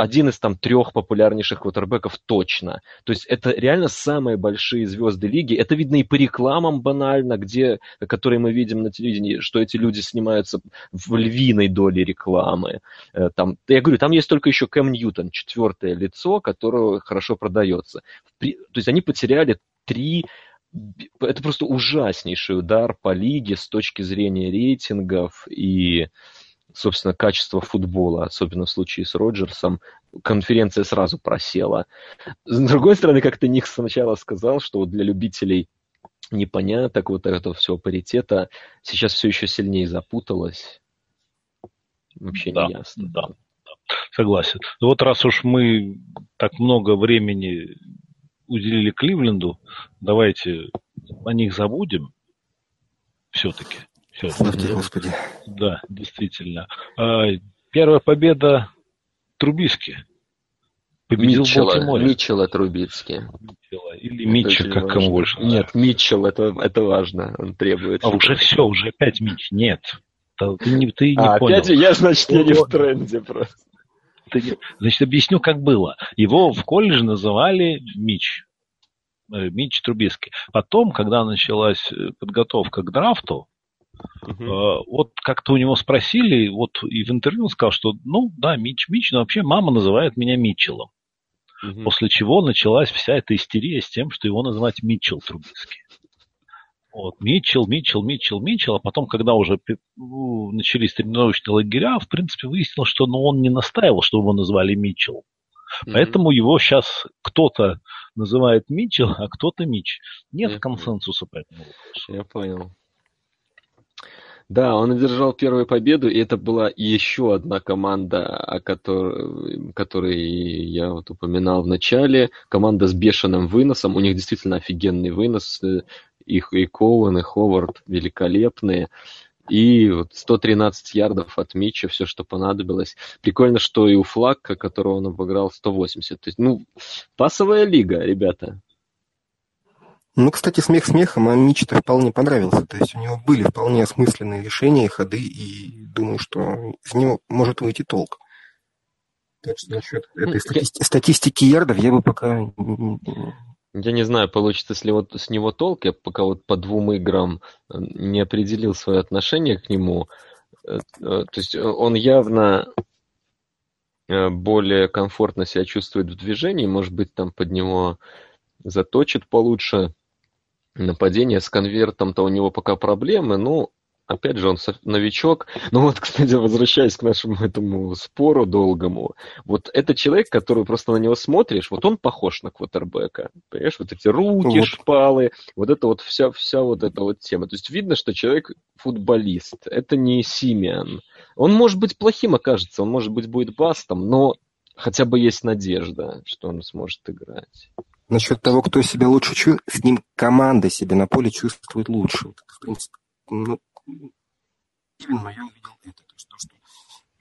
один из там трех популярнейших квотербеков точно. То есть это реально самые большие звезды лиги. Это видно и по рекламам банально, где, которые мы видим на телевидении, что эти люди снимаются в львиной доле рекламы. Э, там, я говорю, там есть только еще Кэм Ньютон, четвертое лицо, которое хорошо продается. То есть они потеряли три это просто ужаснейший удар по лиге с точки зрения рейтингов и собственно, качество футбола, особенно в случае с Роджерсом, конференция сразу просела. С другой стороны, как-то Ник сначала сказал, что вот для любителей непоняток вот этого всего паритета сейчас все еще сильнее запуталось. Вообще да, не ясно. Да, да, согласен. Ну вот раз уж мы так много времени уделили Кливленду, давайте о них забудем все-таки. Все. Славьте Господи. Да, действительно. А, первая победа Трубиски. Победил Митчелла, Митчелла Трубицкий. Митчелла. Или Митча, как важно. кому больше. Нет, Митчелл, это, это важно. Он требует. А уже все, уже опять Митч. Нет. Ты не, ты не а, понял. опять я, значит, я не в тренде просто. Ты, значит, объясню, как было. Его в колледже называли Мич. Э, Мич Трубиский. Потом, когда началась э, подготовка к драфту, Uh-huh. Вот как-то у него спросили, вот и в интервью он сказал, что ну да, Мич, Мич, но вообще мама называет меня Митчеллом. Uh-huh. После чего началась вся эта истерия с тем, что его называть Митчелл Трубицкий. Вот, Митчелл, Митчелл, Митчелл, Митчелл, а потом, когда уже начались тренировочные лагеря, в принципе, выяснилось, что ну, он не настаивал, чтобы его назвали Митчелл. Mm-hmm. Поэтому его сейчас кто-то называет Митчелл, а кто-то Мич. Нет mm-hmm. консенсуса по этому вопросу. Я понял. Да, он одержал первую победу, и это была еще одна команда, о которой, которой я вот упоминал в начале. Команда с бешеным выносом. У них действительно офигенный вынос. Их и Коуэн, и Ховард великолепные. И вот 113 ярдов от Митча, все, что понадобилось. Прикольно, что и у Флакка, которого он обыграл, 180. То есть, ну, пасовая лига, ребята. Ну, кстати, смех смехом, а Мич-то вполне понравился. То есть у него были вполне осмысленные решения, ходы, и думаю, что из него может выйти толк. Так что насчет ну, этой стати- статистики ярдов я бы пока... Я не знаю, получится ли вот с него толк. Я пока вот по двум играм э, не определил свое отношение к нему. Э, э, то есть он явно более комфортно себя чувствует в движении, может быть, там под него заточит получше нападение с конвертом-то у него пока проблемы, ну, опять же, он новичок. Ну вот, кстати, возвращаясь к нашему этому спору долгому, вот это человек, который просто на него смотришь, вот он похож на квотербека. Понимаешь, вот эти руки, вот. шпалы, вот это вот вся, вся вот эта вот тема. То есть видно, что человек футболист. Это не Симиан. Он может быть плохим окажется, он может быть будет бастом, но хотя бы есть надежда, что он сможет играть. Насчет того, кто себя лучше чувствует, с ним команда себя на поле чувствует лучше. Вот, в принципе, ну, именно я увидел это, то, что, что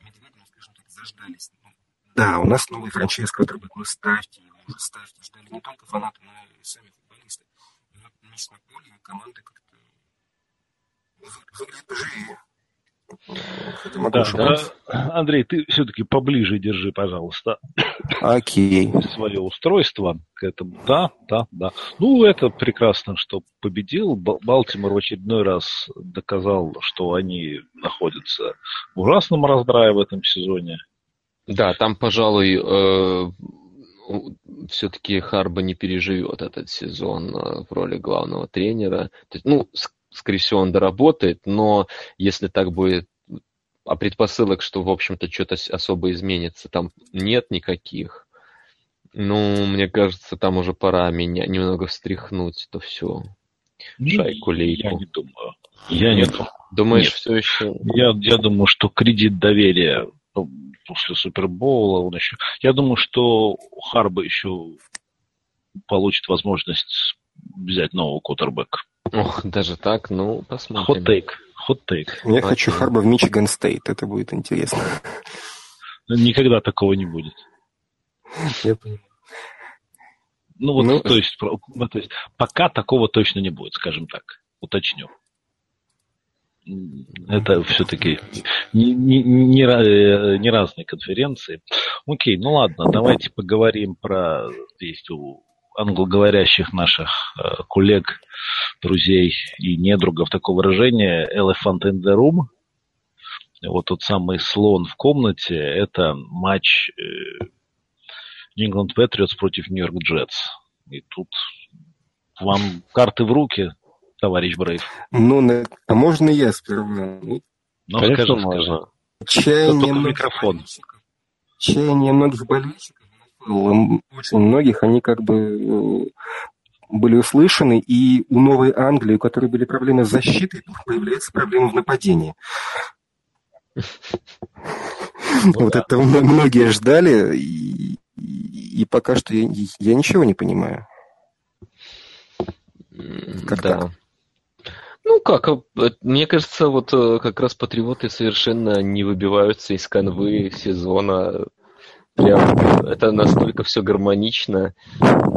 медведи, ну, скажем так, заждались. Ну, да, у нас новый франчайз, который ну, ставьте его, уже ставьте, ждали не только фанаты, но и сами футболисты. Вот на поле команды как-то выглядят поживее. Могу да. Да. Андрей, ты все-таки поближе держи, пожалуйста. Окей. Свое устройство к этому. Да, да, да. Ну, это прекрасно, что победил. Балтимор в очередной раз доказал, что они находятся в ужасном раздрае в этом сезоне. Да, там, пожалуй, э, все-таки Харба не переживет этот сезон э, в роли главного тренера. То есть, ну, скорее всего, он доработает, но если так будет, а предпосылок, что, в общем-то, что-то особо изменится, там нет никаких. Ну, мне кажется, там уже пора меня немного встряхнуть, то все. Ну, Шайку-лейку. Я не думаю. Я не думаю. Думаешь, Нет. все еще? Я, я думаю, что кредит доверия после Супербоула он еще... Я думаю, что Харба еще получит возможность взять нового кутербэка. Ох, даже так? Ну, посмотрим. Хот-тейк. Хот-тейк. Я Окей. хочу Харба в Мичиган Стейт. Это будет интересно. Никогда такого не будет. Я понимаю. Ну вот, ну, то, есть, ну, то есть, пока такого точно не будет, скажем так. Уточню. Это все-таки не, не, не, не разные конференции. Окей, ну ладно, давайте поговорим про есть у англоговорящих наших э, коллег, друзей и недругов такое выражение elephant in the room. Вот тот самый слон в комнате, это матч э, New England Patriots против New York Jets. И тут вам карты в руки, товарищ Брейв. Ну, а можно я сперва? Ну, Конечно, скажи, можно. Чаяние микрофон. Чаяние многих болельщиков очень многих, они как бы э, были услышаны, и у Новой Англии, у которой были проблемы с защитой, появляются проблемы в нападении. Ну вот это многие ждали, и пока что я ничего не понимаю. Как так? Ну как, э, мне кажется, вот э, как раз патриоты совершенно не выбиваются из канвы сезона Прям это настолько все гармонично,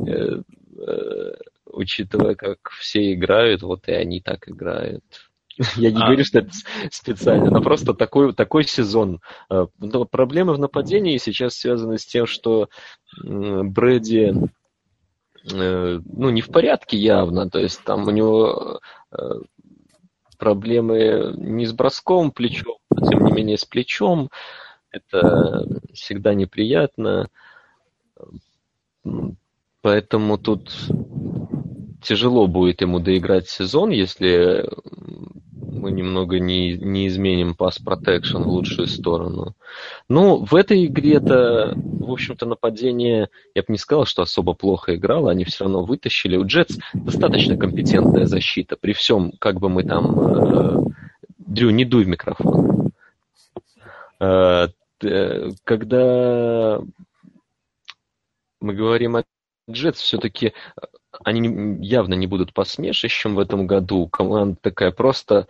э, э, учитывая, как все играют, вот и они так играют. Я не а... говорю, что это специально, но просто такой, такой сезон. Э, но проблемы в нападении сейчас связаны с тем, что Брэди ну, не в порядке явно, то есть там у него проблемы не с броском плечом, а тем не менее с плечом. Это всегда неприятно. Поэтому тут тяжело будет ему доиграть сезон, если мы немного не, не изменим пас protection в лучшую сторону. Ну, в этой игре-то, в общем-то, нападение, я бы не сказал, что особо плохо играло, они все равно вытащили. У Джетс достаточно компетентная защита, при всем, как бы мы там... Э, Дрю, не дуй в микрофон. Э, когда мы говорим о Джетс, все-таки они явно не будут посмешищем в этом году. Команда такая просто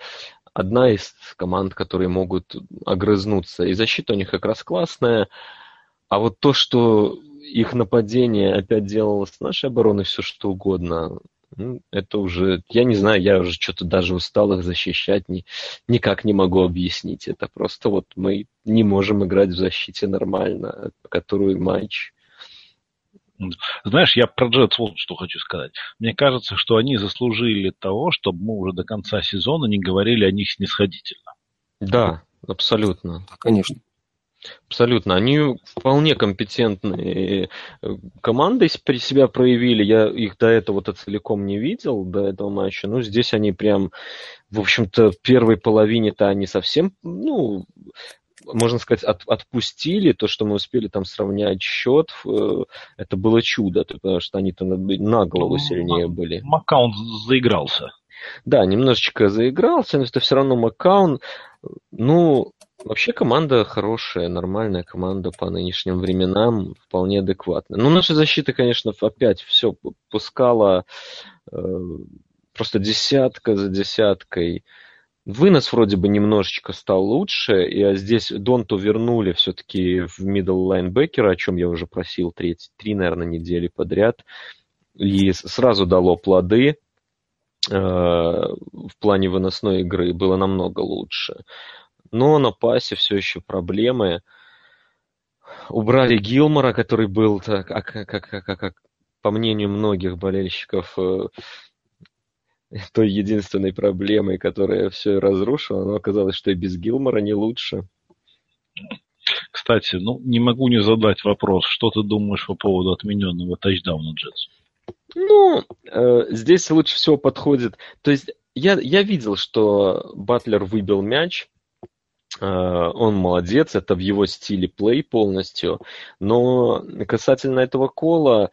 одна из команд, которые могут огрызнуться. И защита у них как раз классная. А вот то, что их нападение опять делало с нашей обороной все что угодно, ну, это уже, я не знаю, я уже что-то даже устал их защищать, ни, никак не могу объяснить. Это просто вот мы не можем играть в защите нормально, которую матч. Знаешь, я про Джетс вот что хочу сказать. Мне кажется, что они заслужили того, чтобы мы уже до конца сезона не говорили о них снисходительно. Да, абсолютно. Конечно. Абсолютно. Они вполне компетентные э, команды при себя проявили. Я их до этого-то целиком не видел, до этого матча. Ну, здесь они прям, в общем-то, в первой половине-то они совсем, ну, можно сказать, от, отпустили то, что мы успели там сравнять счет, э, это было чудо, потому что они-то на голову ну, сильнее были. Маккаун заигрался. Да, немножечко заигрался, но это все равно Маккаун. Ну, Вообще команда хорошая, нормальная команда по нынешним временам, вполне адекватная. Ну, наша защита, конечно, опять все пускала э, просто десятка за десяткой. Вынос вроде бы немножечко стал лучше, и а здесь Донту вернули все-таки в middle лайнбекера, о чем я уже просил треть, три, наверное, недели подряд. И сразу дало плоды в плане выносной игры, было намного лучше. Но на пасе все еще проблемы. Убрали Гилмора, который был, а, как, как, как, как, по мнению многих болельщиков, э, той единственной проблемой, которая все разрушила, но оказалось, что и без Гилмора не лучше. Кстати, ну, не могу не задать вопрос. Что ты думаешь по поводу отмененного тачдауна Джетс? Ну, э, здесь лучше всего подходит... То есть я, я видел, что Батлер выбил мяч, э, он молодец, это в его стиле плей полностью, но касательно этого кола,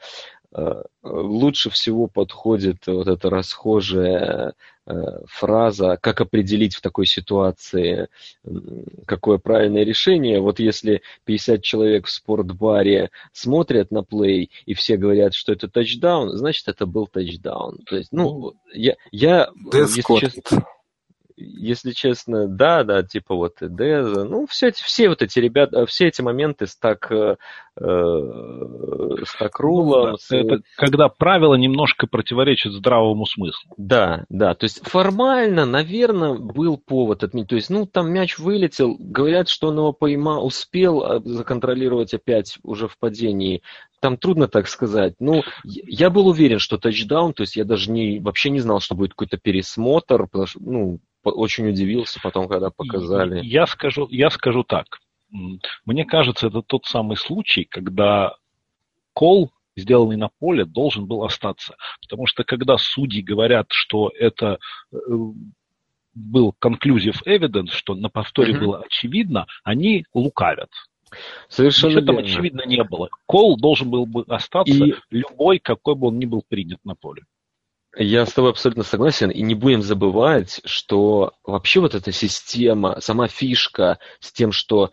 лучше всего подходит вот эта расхожая э, фраза, как определить в такой ситуации, какое правильное решение. Вот если 50 человек в спортбаре смотрят на плей, и все говорят, что это тачдаун, значит, это был тачдаун. То есть, ну, ну я, я если честно, если честно, да, да, типа вот Деза, ну, все, эти, все вот эти ребята, все эти моменты с так, э, с так рулом. Ну, с... Это когда правила немножко противоречат здравому смыслу. Да, да, то есть формально, наверное, был повод отменить. То есть, ну, там мяч вылетел, говорят, что он его поймал, успел а, законтролировать опять уже в падении. Там трудно так сказать. Ну, я был уверен, что тачдаун, то есть я даже не, вообще не знал, что будет какой-то пересмотр, потому что, ну, очень удивился потом, когда показали. Я скажу, я скажу так. Мне кажется, это тот самый случай, когда кол, сделанный на поле, должен был остаться. Потому что когда судьи говорят, что это э, был conclusive evidence, что на повторе mm-hmm. было очевидно, они лукавят. Совершенно Ничего там очевидно не было. Кол должен был бы остаться и... любой, какой бы он ни был принят на поле. Я с тобой абсолютно согласен, и не будем забывать, что вообще вот эта система, сама фишка с тем, что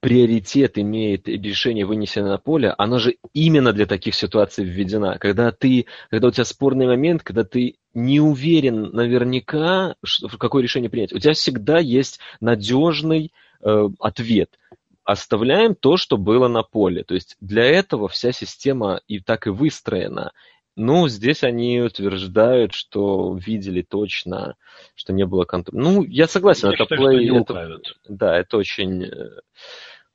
приоритет имеет решение вынесено на поле, она же именно для таких ситуаций введена. Когда ты, когда у тебя спорный момент, когда ты не уверен наверняка, что, какое решение принять, у тебя всегда есть надежный э, ответ оставляем то, что было на поле. То есть для этого вся система и так и выстроена. Ну, здесь они утверждают, что видели точно, что не было контроля. Ну, я согласен, я это считаю, плей... Это, да, это очень, э,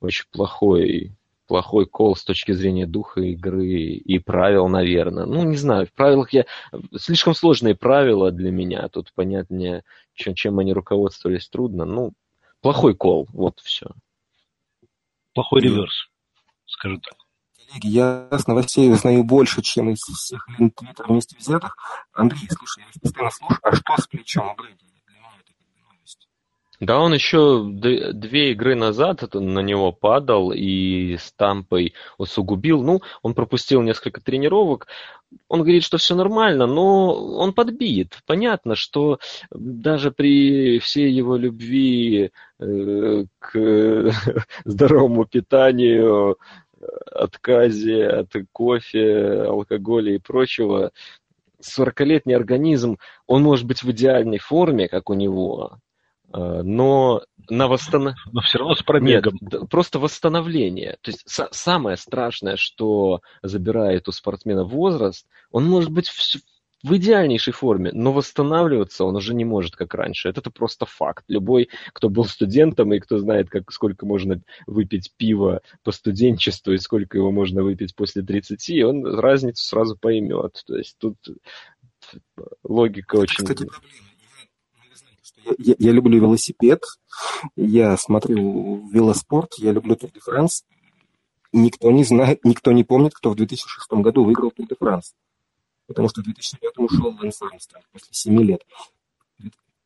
очень плохой, плохой кол с точки зрения духа игры и правил, наверное. Ну, не знаю, в правилах я... Слишком сложные правила для меня. Тут понятнее, чем, чем они руководствовались, трудно. Ну, плохой кол, вот все. Плохой реверс, скажу так коллеги, я с новостей узнаю больше, чем из всех лент Твиттера вместе взятых. Андрей, слушай, я постоянно слушаю, а что с плечом у Брэди? Для меня это новость. Да, он еще две игры назад на него падал и с Тампой усугубил. Ну, он пропустил несколько тренировок. Он говорит, что все нормально, но он подбит. Понятно, что даже при всей его любви э, к здоровому питанию, отказе от кофе, алкоголя и прочего, 40-летний организм, он может быть в идеальной форме, как у него, но на восстанов... Но все равно с пробегом. Нет, просто восстановление. То есть самое страшное, что забирает у спортсмена возраст, он может быть в идеальнейшей форме, но восстанавливаться он уже не может, как раньше. Это, это просто факт. Любой, кто был студентом и кто знает, как, сколько можно выпить пива по студенчеству и сколько его можно выпить после 30, он разницу сразу поймет. То есть тут логика это, очень... Кстати, Я, я, я люблю велосипед, я смотрю велоспорт, я люблю Тур де Франс. Никто не знает, никто не помнит, кто в 2006 году выиграл Тур де Франс потому что в 2005 ушел Лэнс Армстронг после 7 лет.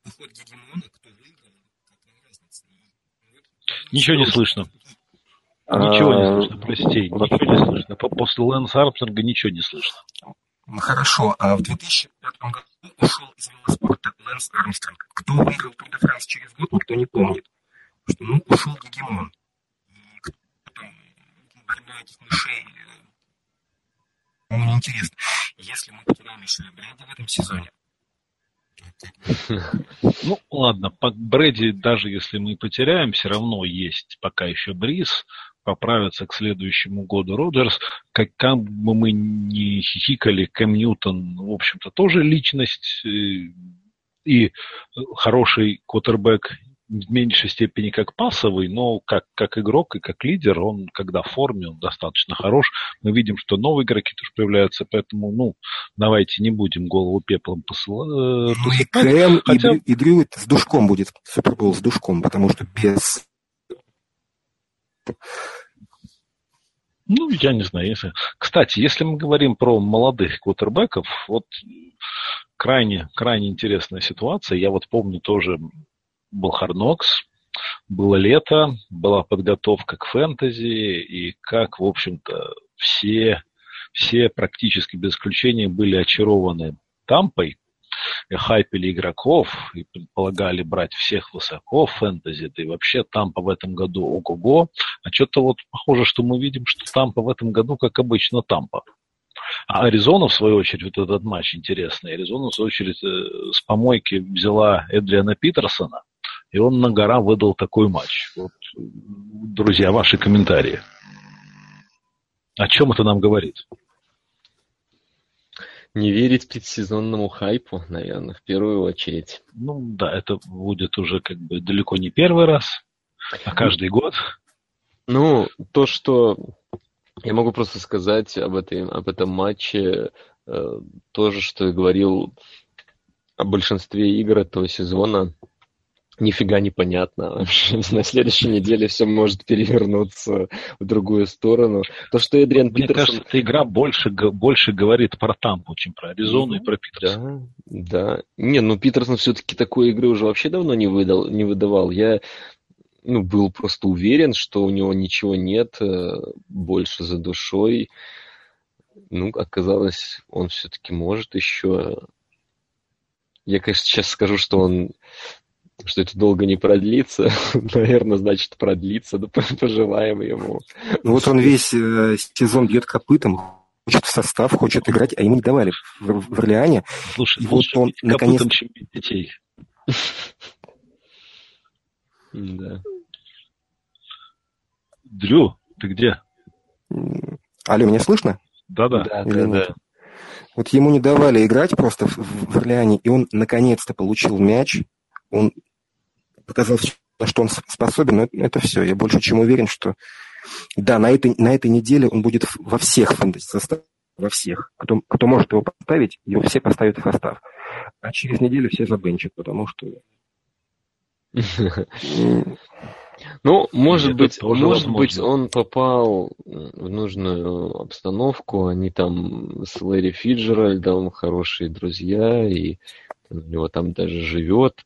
Поход гегемона, кто выиграл, какая разница? Ничего не слышно. Ничего не слышно, прости, ничего не слышно. После Лэнса Армстронга ничего не слышно. Хорошо, а в 2005 году ушел из велоспорта Лэнс Армстронг. Кто выиграл Тур де Франс через год, никто не помнит. Что, ну, ушел гегемон. И кто там, борьба этих мышей мне интересно, если мы потеряем еще Брэди в этом сезоне, ну, ладно, по Брэди, даже если мы потеряем, все равно есть пока еще Бриз, поправится к следующему году Роджерс. Как, как бы мы не хихикали, Кэм Ньютон, в общем-то, тоже личность э, и хороший квотербек, в меньшей степени как пасовый, но как, как игрок и как лидер, он, когда в форме, он достаточно хорош. Мы видим, что новые игроки тоже появляются, поэтому, ну, давайте не будем голову пеплом посылать. Э, ну и Кэм, Хотя... и, и Дрю с душком будет, Супербол с душком, потому что без... Ну, я не знаю. Если... Кстати, если мы говорим про молодых квотербеков, вот крайне, крайне интересная ситуация. Я вот помню тоже был Харнокс, было лето, была подготовка к фэнтези, и как, в общем-то, все, все практически без исключения были очарованы Тампой, хайпили игроков, и предполагали брать всех высоко в фэнтези, да и вообще Тампа в этом году ого-го. А что-то вот похоже, что мы видим, что Тампа в этом году, как обычно, Тампа. А Аризона, в свою очередь, вот этот матч интересный. Аризона, в свою очередь, э, с помойки взяла Эдриана Питерсона, и он на гора выдал такой матч. Вот, друзья, ваши комментарии. О чем это нам говорит? Не верить предсезонному хайпу, наверное, в первую очередь. Ну да, это будет уже как бы далеко не первый раз, а каждый год. Ну, то, что я могу просто сказать об, этой, об этом матче э, то же, что и говорил о большинстве игр этого сезона нифига не понятно. На следующей неделе все может перевернуться в другую сторону. То, что Эдриан Мне Питерсон... кажется, эта игра больше, больше говорит про Тампу, чем про Аризону mm-hmm. и про Питерсона. Да, да. Не, ну Питерсон все-таки такой игры уже вообще давно не, выдал, не выдавал. Я ну, был просто уверен, что у него ничего нет э, больше за душой. Ну, оказалось, он все-таки может еще. Я, конечно, сейчас скажу, что он что это долго не продлится. Наверное, значит, продлится, да пожелаем ему. Ну вот он весь э, сезон бьет копытом, хочет в состав, хочет играть, а ему не давали в, в Орлеане. Слушай, и вот он наконец... чем детей. Да. Дрю, ты где? Алло, меня слышно? Да-да. Да, да, да. Вот ему не давали играть просто в, в Орлеане, и он наконец-то получил мяч. Он показал, на что он способен, но это, все. Я больше чем уверен, что да, на этой, на этой неделе он будет во всех составах, во всех. Кто, кто может его поставить, его все поставят в состав. А через неделю все забенчат, потому что... Ну, может быть, может быть, он попал в нужную обстановку. Они там с Лэри Фиджеральдом хорошие друзья, и у него там даже живет,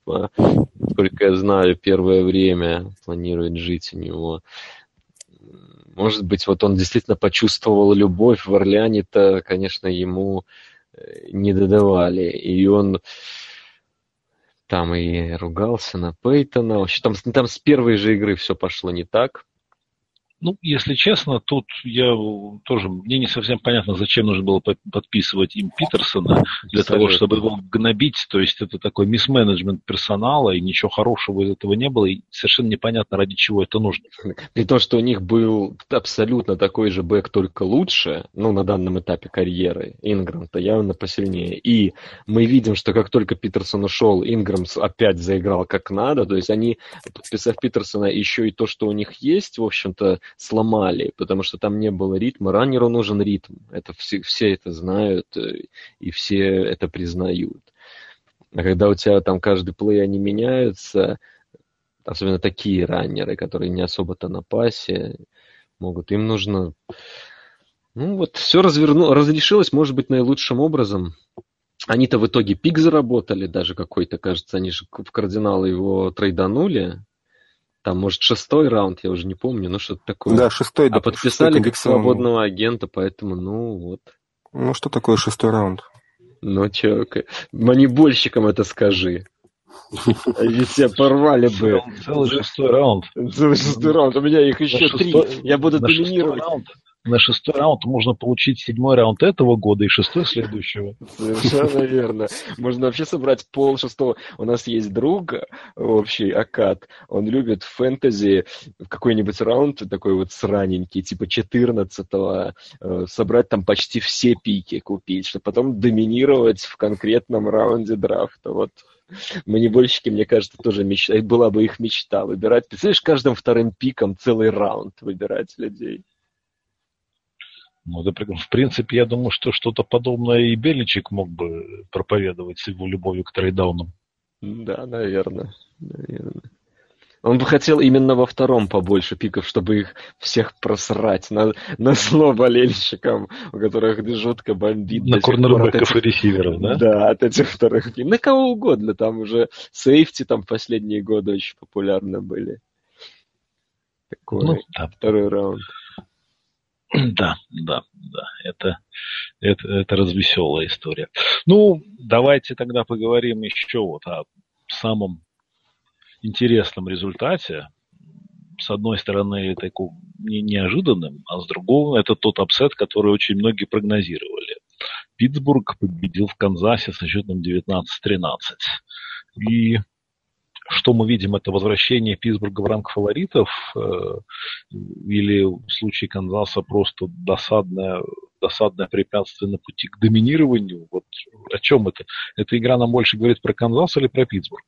сколько я знаю, первое время планирует жить у него. Может быть, вот он действительно почувствовал любовь в Орлеане-то, конечно, ему э, не додавали. И он там и ругался на Пейтона. Вообще, там, там с первой же игры все пошло не так. Ну, если честно, тут я тоже, мне не совсем понятно, зачем нужно было подписывать им Питерсона для того, чтобы его гнобить. То есть это такой мисс-менеджмент персонала, и ничего хорошего из этого не было, и совершенно непонятно, ради чего это нужно. При том, что у них был абсолютно такой же бэк, только лучше, ну, на данном этапе карьеры, Инграм-то явно посильнее. И мы видим, что как только Питерсон ушел, Инграм опять заиграл как надо, то есть они, подписав Питерсона, еще и то, что у них есть, в общем-то, сломали, потому что там не было ритма. Раннеру нужен ритм. Это все, все это знают э, и все это признают. А когда у тебя там каждый плей они меняются, особенно такие раннеры, которые не особо-то на пасе, могут, им нужно... Ну вот, все разверну... разрешилось, может быть, наилучшим образом. Они-то в итоге пик заработали даже какой-то, кажется, они же в кардиналы его трейданули, там, может, шестой раунд, я уже не помню, ну что-то такое. Да, шестой. А подписали как свободного агента, поэтому, ну, вот. Ну, что такое шестой раунд? Ну, чё, манибольщикам это скажи. Они себя порвали бы. Целый шестой раунд. Целый шестой раунд. У меня их еще три. Я буду доминировать на шестой раунд можно получить седьмой раунд этого года и шестой следующего. Совершенно верно. Можно вообще собрать пол шестого. У нас есть друг общий, Акад. Он любит фэнтези какой-нибудь раунд такой вот сраненький, типа 14-го, э, собрать там почти все пики купить, чтобы потом доминировать в конкретном раунде драфта. Вот Манибольщики, мне кажется, тоже мечта. Была бы их мечта выбирать. Представляешь, каждым вторым пиком целый раунд выбирать людей. Ну, это, в принципе, я думаю, что что-то подобное и Беличек мог бы проповедовать с его любовью к трейдаунам. Да, наверное. наверное. Он бы хотел именно во втором побольше пиков, чтобы их всех просрать на, на зло болельщикам, у которых жутко бомбит. На корнербеков и ресиверов, да? Да, от этих вторых пиков. На кого угодно. Там уже сейфти там в последние годы очень популярны были. Такой ну, да. второй раунд. Да, да, да. Это, это, это развеселая история. Ну, давайте тогда поговорим еще вот о самом интересном результате. С одной стороны, таком не неожиданным, а с другой это тот upset, который очень многие прогнозировали. Питтсбург победил в Канзасе со счетом 19-13. И что мы видим, это возвращение Питтсбурга в ранг фаворитов э, или в случае Канзаса просто досадное, досадное препятствие на пути к доминированию? Вот о чем это? Эта игра нам больше говорит про Канзас или про Питтсбург?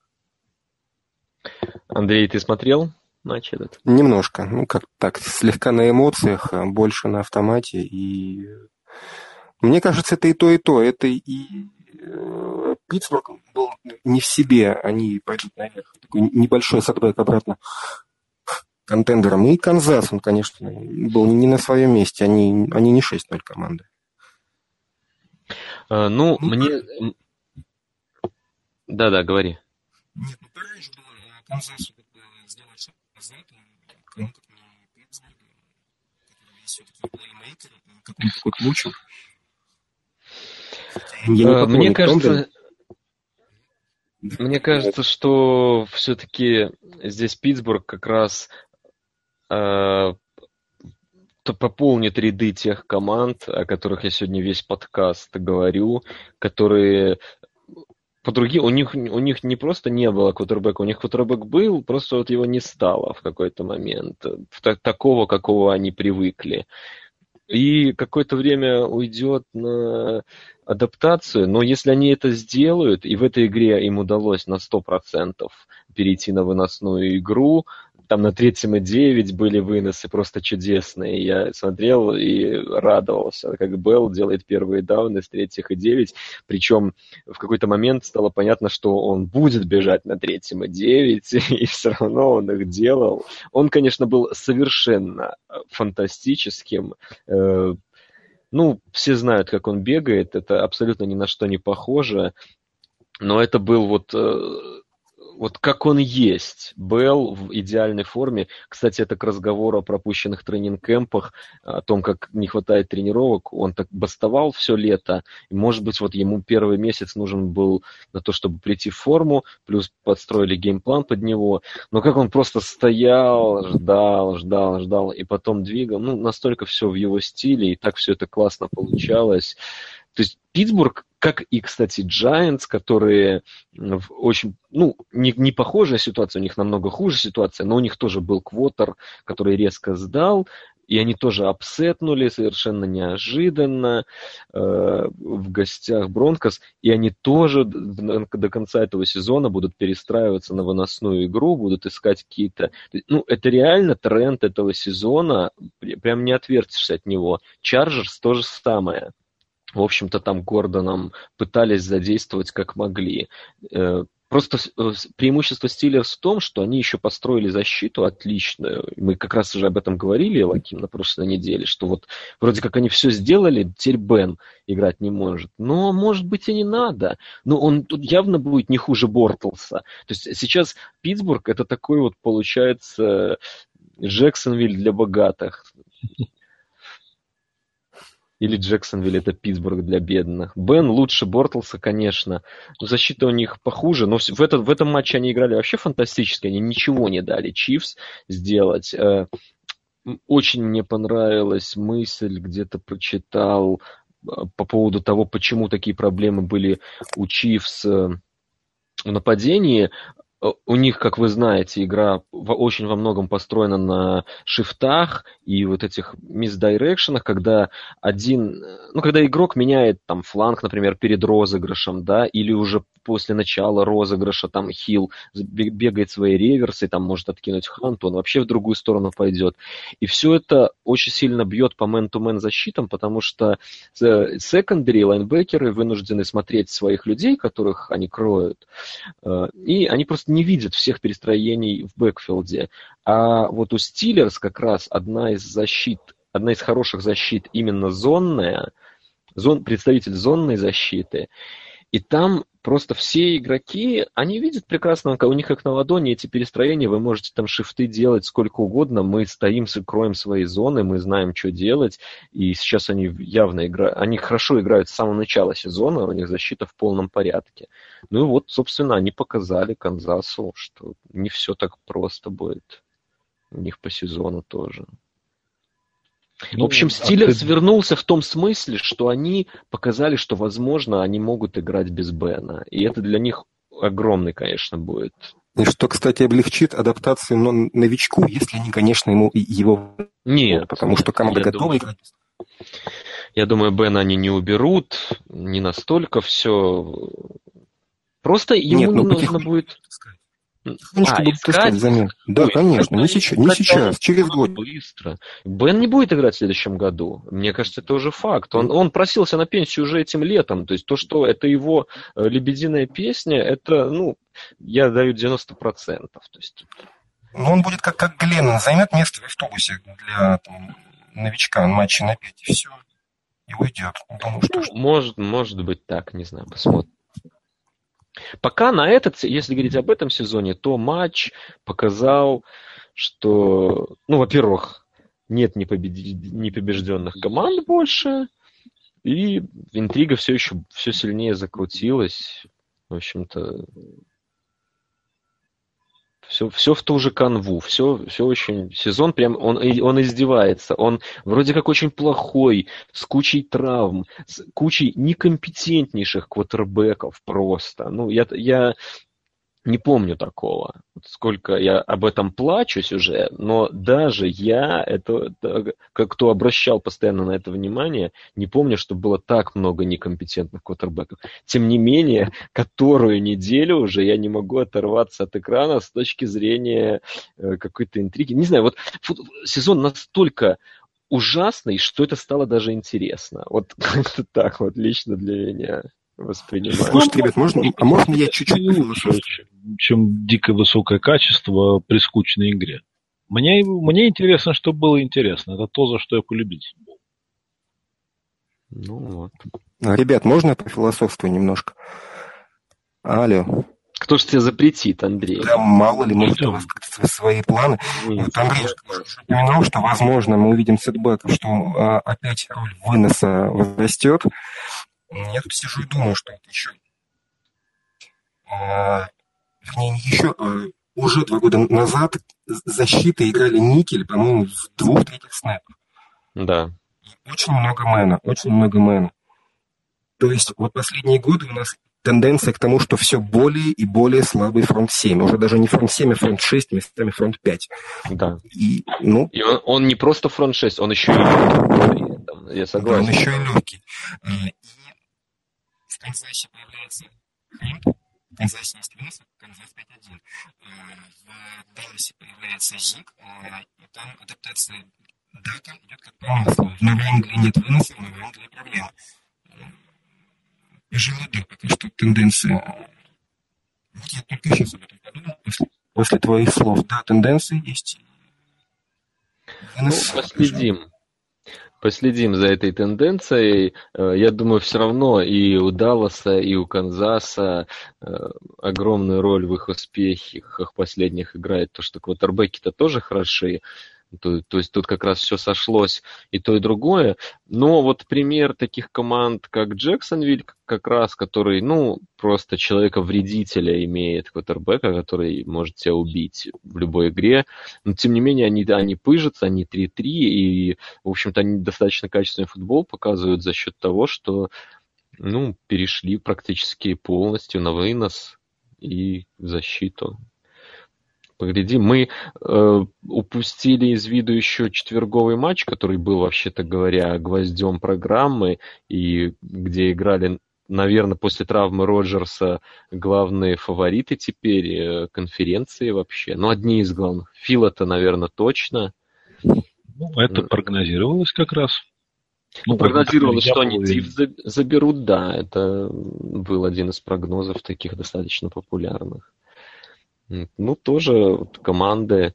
Андрей, ты смотрел матч этот? Немножко. Ну, как так, слегка на эмоциях, а больше на автомате. И мне кажется, это и то, и то. Это и э, Питтсбург был не в себе. Они пойдут наверх. Такой небольшой setback обратно к contender ам. И Канзас, он, конечно, был не на своем месте. Они, они не 6-0 команды. А, ну, ну, мне... Да-да, говори. Нет, ну же было Канзасу как бы сделать шаг назад, кому как не Питтсбург, который все-таки плеймейкер, какой-то лучше. Мне кажется, мне кажется, что все-таки здесь Питтсбург как раз э, пополнит ряды тех команд, о которых я сегодня весь подкаст говорю, которые по другим, у них, у них не просто не было квотербека, у них квотербек был, просто вот его не стало в какой-то момент, такого, какого они привыкли. И какое-то время уйдет на адаптацию, но если они это сделают, и в этой игре им удалось на 100% перейти на выносную игру, там на третьем и девять были выносы просто чудесные. Я смотрел и радовался, как Белл делает первые дауны с третьих и девять. Причем в какой-то момент стало понятно, что он будет бежать на третьем и девять, и все равно он их делал. Он, конечно, был совершенно фантастическим. Э, ну, все знают, как он бегает, это абсолютно ни на что не похоже. Но это был вот э, вот как он есть. Белл в идеальной форме. Кстати, это к разговору о пропущенных тренинг-кемпах, о том, как не хватает тренировок. Он так бастовал все лето. И, может быть, вот ему первый месяц нужен был на то, чтобы прийти в форму, плюс подстроили геймплан под него. Но как он просто стоял, ждал, ждал, ждал, и потом двигал. Ну, настолько все в его стиле, и так все это классно получалось. То есть Питтсбург, как и, кстати, Giants, которые в очень, ну, не, не похожая ситуация, у них намного хуже ситуация, но у них тоже был квотер, который резко сдал, и они тоже апсетнули совершенно неожиданно э, в гостях Бронкос, и они тоже до, до конца этого сезона будут перестраиваться на выносную игру, будут искать какие-то... Ну, это реально тренд этого сезона, прям не отвертишься от него. Чарджерс то же самое в общем-то, там Гордоном пытались задействовать как могли. Э, просто э, преимущество Стиллерс в том, что они еще построили защиту отличную. Мы как раз уже об этом говорили, Лаким, на прошлой неделе, что вот вроде как они все сделали, теперь Бен играть не может. Но, может быть, и не надо. Но он тут явно будет не хуже Бортлса. То есть сейчас Питтсбург это такой вот, получается, Джексонвиль для богатых. Или Джексонвилл это Питтсбург для бедных. Бен лучше Бортлса, конечно. Но защита у них похуже. Но в, этот, в этом матче они играли вообще фантастически. Они ничего не дали Чивс сделать. Э, очень мне понравилась мысль, где-то прочитал э, по поводу того, почему такие проблемы были у Чивс э, в нападении у них, как вы знаете, игра очень во многом построена на шифтах и вот этих мисдирекшенах, когда один, ну, когда игрок меняет там фланг, например, перед розыгрышем, да, или уже после начала розыгрыша там хил бегает свои реверсы, там может откинуть ханту, он вообще в другую сторону пойдет. И все это очень сильно бьет по мэн-то-мэн защитам, потому что секондари, лайнбекеры вынуждены смотреть своих людей, которых они кроют, э, и они просто не видят всех перестроений в бэкфилде. А вот у Стиллерс как раз одна из защит, одна из хороших защит именно зонная, зон, представитель зонной защиты. И там просто все игроки, они видят прекрасно, у них как на ладони эти перестроения, вы можете там шифты делать сколько угодно, мы стоим, кроем свои зоны, мы знаем, что делать, и сейчас они явно играют, они хорошо играют с самого начала сезона, у них защита в полном порядке. Ну и вот, собственно, они показали Канзасу, что не все так просто будет у них по сезону тоже. Ну, в общем, Стиллерс а ты... вернулся в том смысле, что они показали, что, возможно, они могут играть без Бена. И это для них огромный, конечно, будет. И что, кстати, облегчит адаптацию новичку, если они, конечно, ему его... Нет. Потому что команда готова играть. Я думаю, Бена они не уберут, не настолько все. Просто ему Нет, ну, нужно будет... Потихонечку а, будут искать замен. Да, Ой, конечно, не сейчас, не сейчас, через год. Быстро. Бен не будет играть в следующем году. Мне кажется, это уже факт. Он, он просился на пенсию уже этим летом. То есть то, что это его э, лебединая песня, это, ну, я даю 90%. То есть... Ну, он будет как, как Гленнон, займет место в автобусе для там, новичка матча на 5, и все. И уйдет. Думаю, что... Может, может быть так, не знаю, посмотрим. Пока на этот, если говорить об этом сезоне, то матч показал, что, ну, во-первых, нет непобежденных команд больше, и интрига все еще все сильнее закрутилась. В общем-то, все, все в ту же канву, все, все очень... Сезон прям, он, он издевается, он вроде как очень плохой, с кучей травм, с кучей некомпетентнейших квотербеков просто. Ну, я, я не помню такого. Сколько я об этом плачусь уже, но даже я, это, как кто обращал постоянно на это внимание, не помню, что было так много некомпетентных квотербеков. Тем не менее, которую неделю уже я не могу оторваться от экрана с точки зрения э, какой-то интриги. Не знаю, вот сезон настолько ужасный, что это стало даже интересно. Вот как-то так вот лично для меня воспринимаю. Слушайте, ребят, можно, а можно я чуть-чуть чем дикое высокое качество при скучной игре. Мне, мне интересно, что было интересно. Это то, за что я полюбил футбол. Ну вот. А, ребят, можно я пофилософствую немножко? Алло. Кто же тебе запретит, Андрей? Да мало ли, может, у вас свои планы. Нет, вот Андрей упомянул, что, возможно, мы увидим setback, что а, опять роль выноса возрастет. Я тут сижу и думаю, что это еще... А, вернее, еще а, уже два года назад защиты играли никель, по-моему, в двух третьих снэпах. Да. очень много man а, очень много man а. То есть вот последние годы у нас тенденция к тому, что все более и более слабый фронт 7. Уже даже не фронт 7, а фронт 6, местами фронт 5. Да. И, ну, и он, он не просто фронт 6, он еще и легкий. Я согласен. Да, он еще и легкий. Канзасе появляется в Канзасе есть Винс, Канзас 5-1. В Далласе появляется Зик, и там адаптация дата идет как по маслу. В Новой Англии нет выноса, в Новой Англии проблемы. Пожалуй, да, пока что тенденция... Вот я только сейчас об этом подумал, после, после твоих слов. Да, тенденции есть. Вынос, ну, последим. Последим за этой тенденцией. Э, я думаю, все равно и у Далласа, и у Канзаса э, огромную роль в их успехах последних играет то, что квотербеки-то тоже хороши. То, то есть тут как раз все сошлось и то, и другое. Но вот пример таких команд, как Джексонвиль, как раз, который, ну, просто человека-вредителя имеет, квотербека, который может тебя убить в любой игре. Но, тем не менее, они, они пыжатся, они 3-3, и, в общем-то, они достаточно качественный футбол показывают за счет того, что, ну, перешли практически полностью на вынос. и защиту. Поглядим, мы э, упустили из виду еще четверговый матч, который был, вообще-то говоря, гвоздем программы, и где играли, наверное, после травмы Роджерса главные фавориты теперь э, конференции вообще. Ну, одни из главных. Фила-то, наверное, точно. Ну, это прогнозировалось как раз. Ну, ну прогнозировалось, что они ТИФ заберут, да. Это был один из прогнозов таких достаточно популярных. Ну, тоже вот команды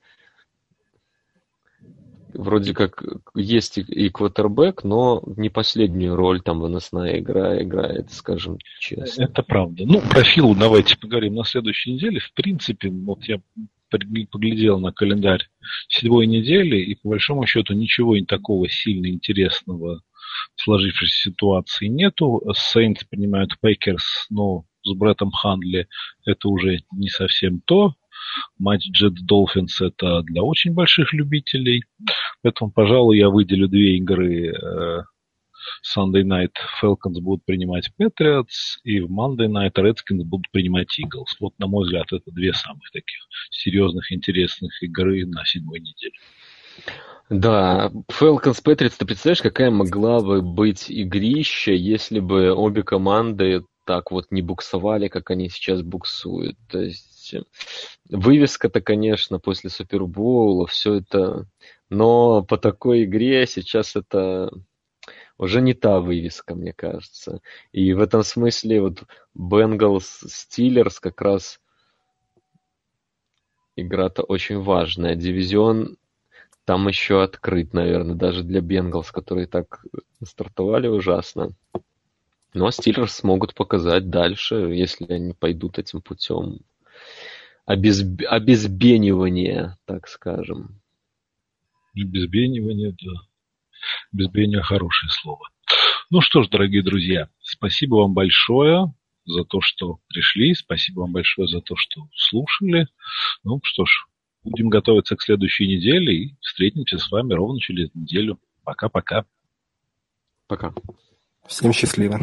вроде как есть и квотербек, но не последнюю роль там выносная игра играет, скажем честно. Это правда. Ну, про Филу давайте поговорим на следующей неделе. В принципе, вот я поглядел на календарь седьмой недели, и по большому счету ничего такого сильно интересного в сложившейся ситуации нету. Сейнts принимают Пейкерс, но с Бреттом Хандли это уже не совсем то. Матч Джет Долфинс это для очень больших любителей. Поэтому, пожалуй, я выделю две игры. Э, Sunday Night Falcons будут принимать Patriots, и в Monday Night Redskins будут принимать Eagles. Вот, на мой взгляд, это две самых таких серьезных, интересных игры на седьмой неделе. Да, Falcons Patriots, ты представляешь, какая могла бы быть игрища, если бы обе команды так вот не буксовали, как они сейчас буксуют. То есть вывеска-то, конечно, после Супербоула, все это... Но по такой игре сейчас это уже не та вывеска, мне кажется. И в этом смысле вот Бенгалс Стиллерс как раз игра-то очень важная. Дивизион там еще открыт, наверное, даже для Бенгалс, которые так стартовали ужасно. Но Стиллерс смогут показать дальше, если они пойдут этим путем обезб... обезбенивания, так скажем. Обезбенивание, да. Безбрение хорошее слово. Ну что ж, дорогие друзья, спасибо вам большое за то, что пришли. Спасибо вам большое за то, что слушали. Ну что ж, будем готовиться к следующей неделе и встретимся с вами ровно через неделю. Пока-пока. Пока. Всем счастливо.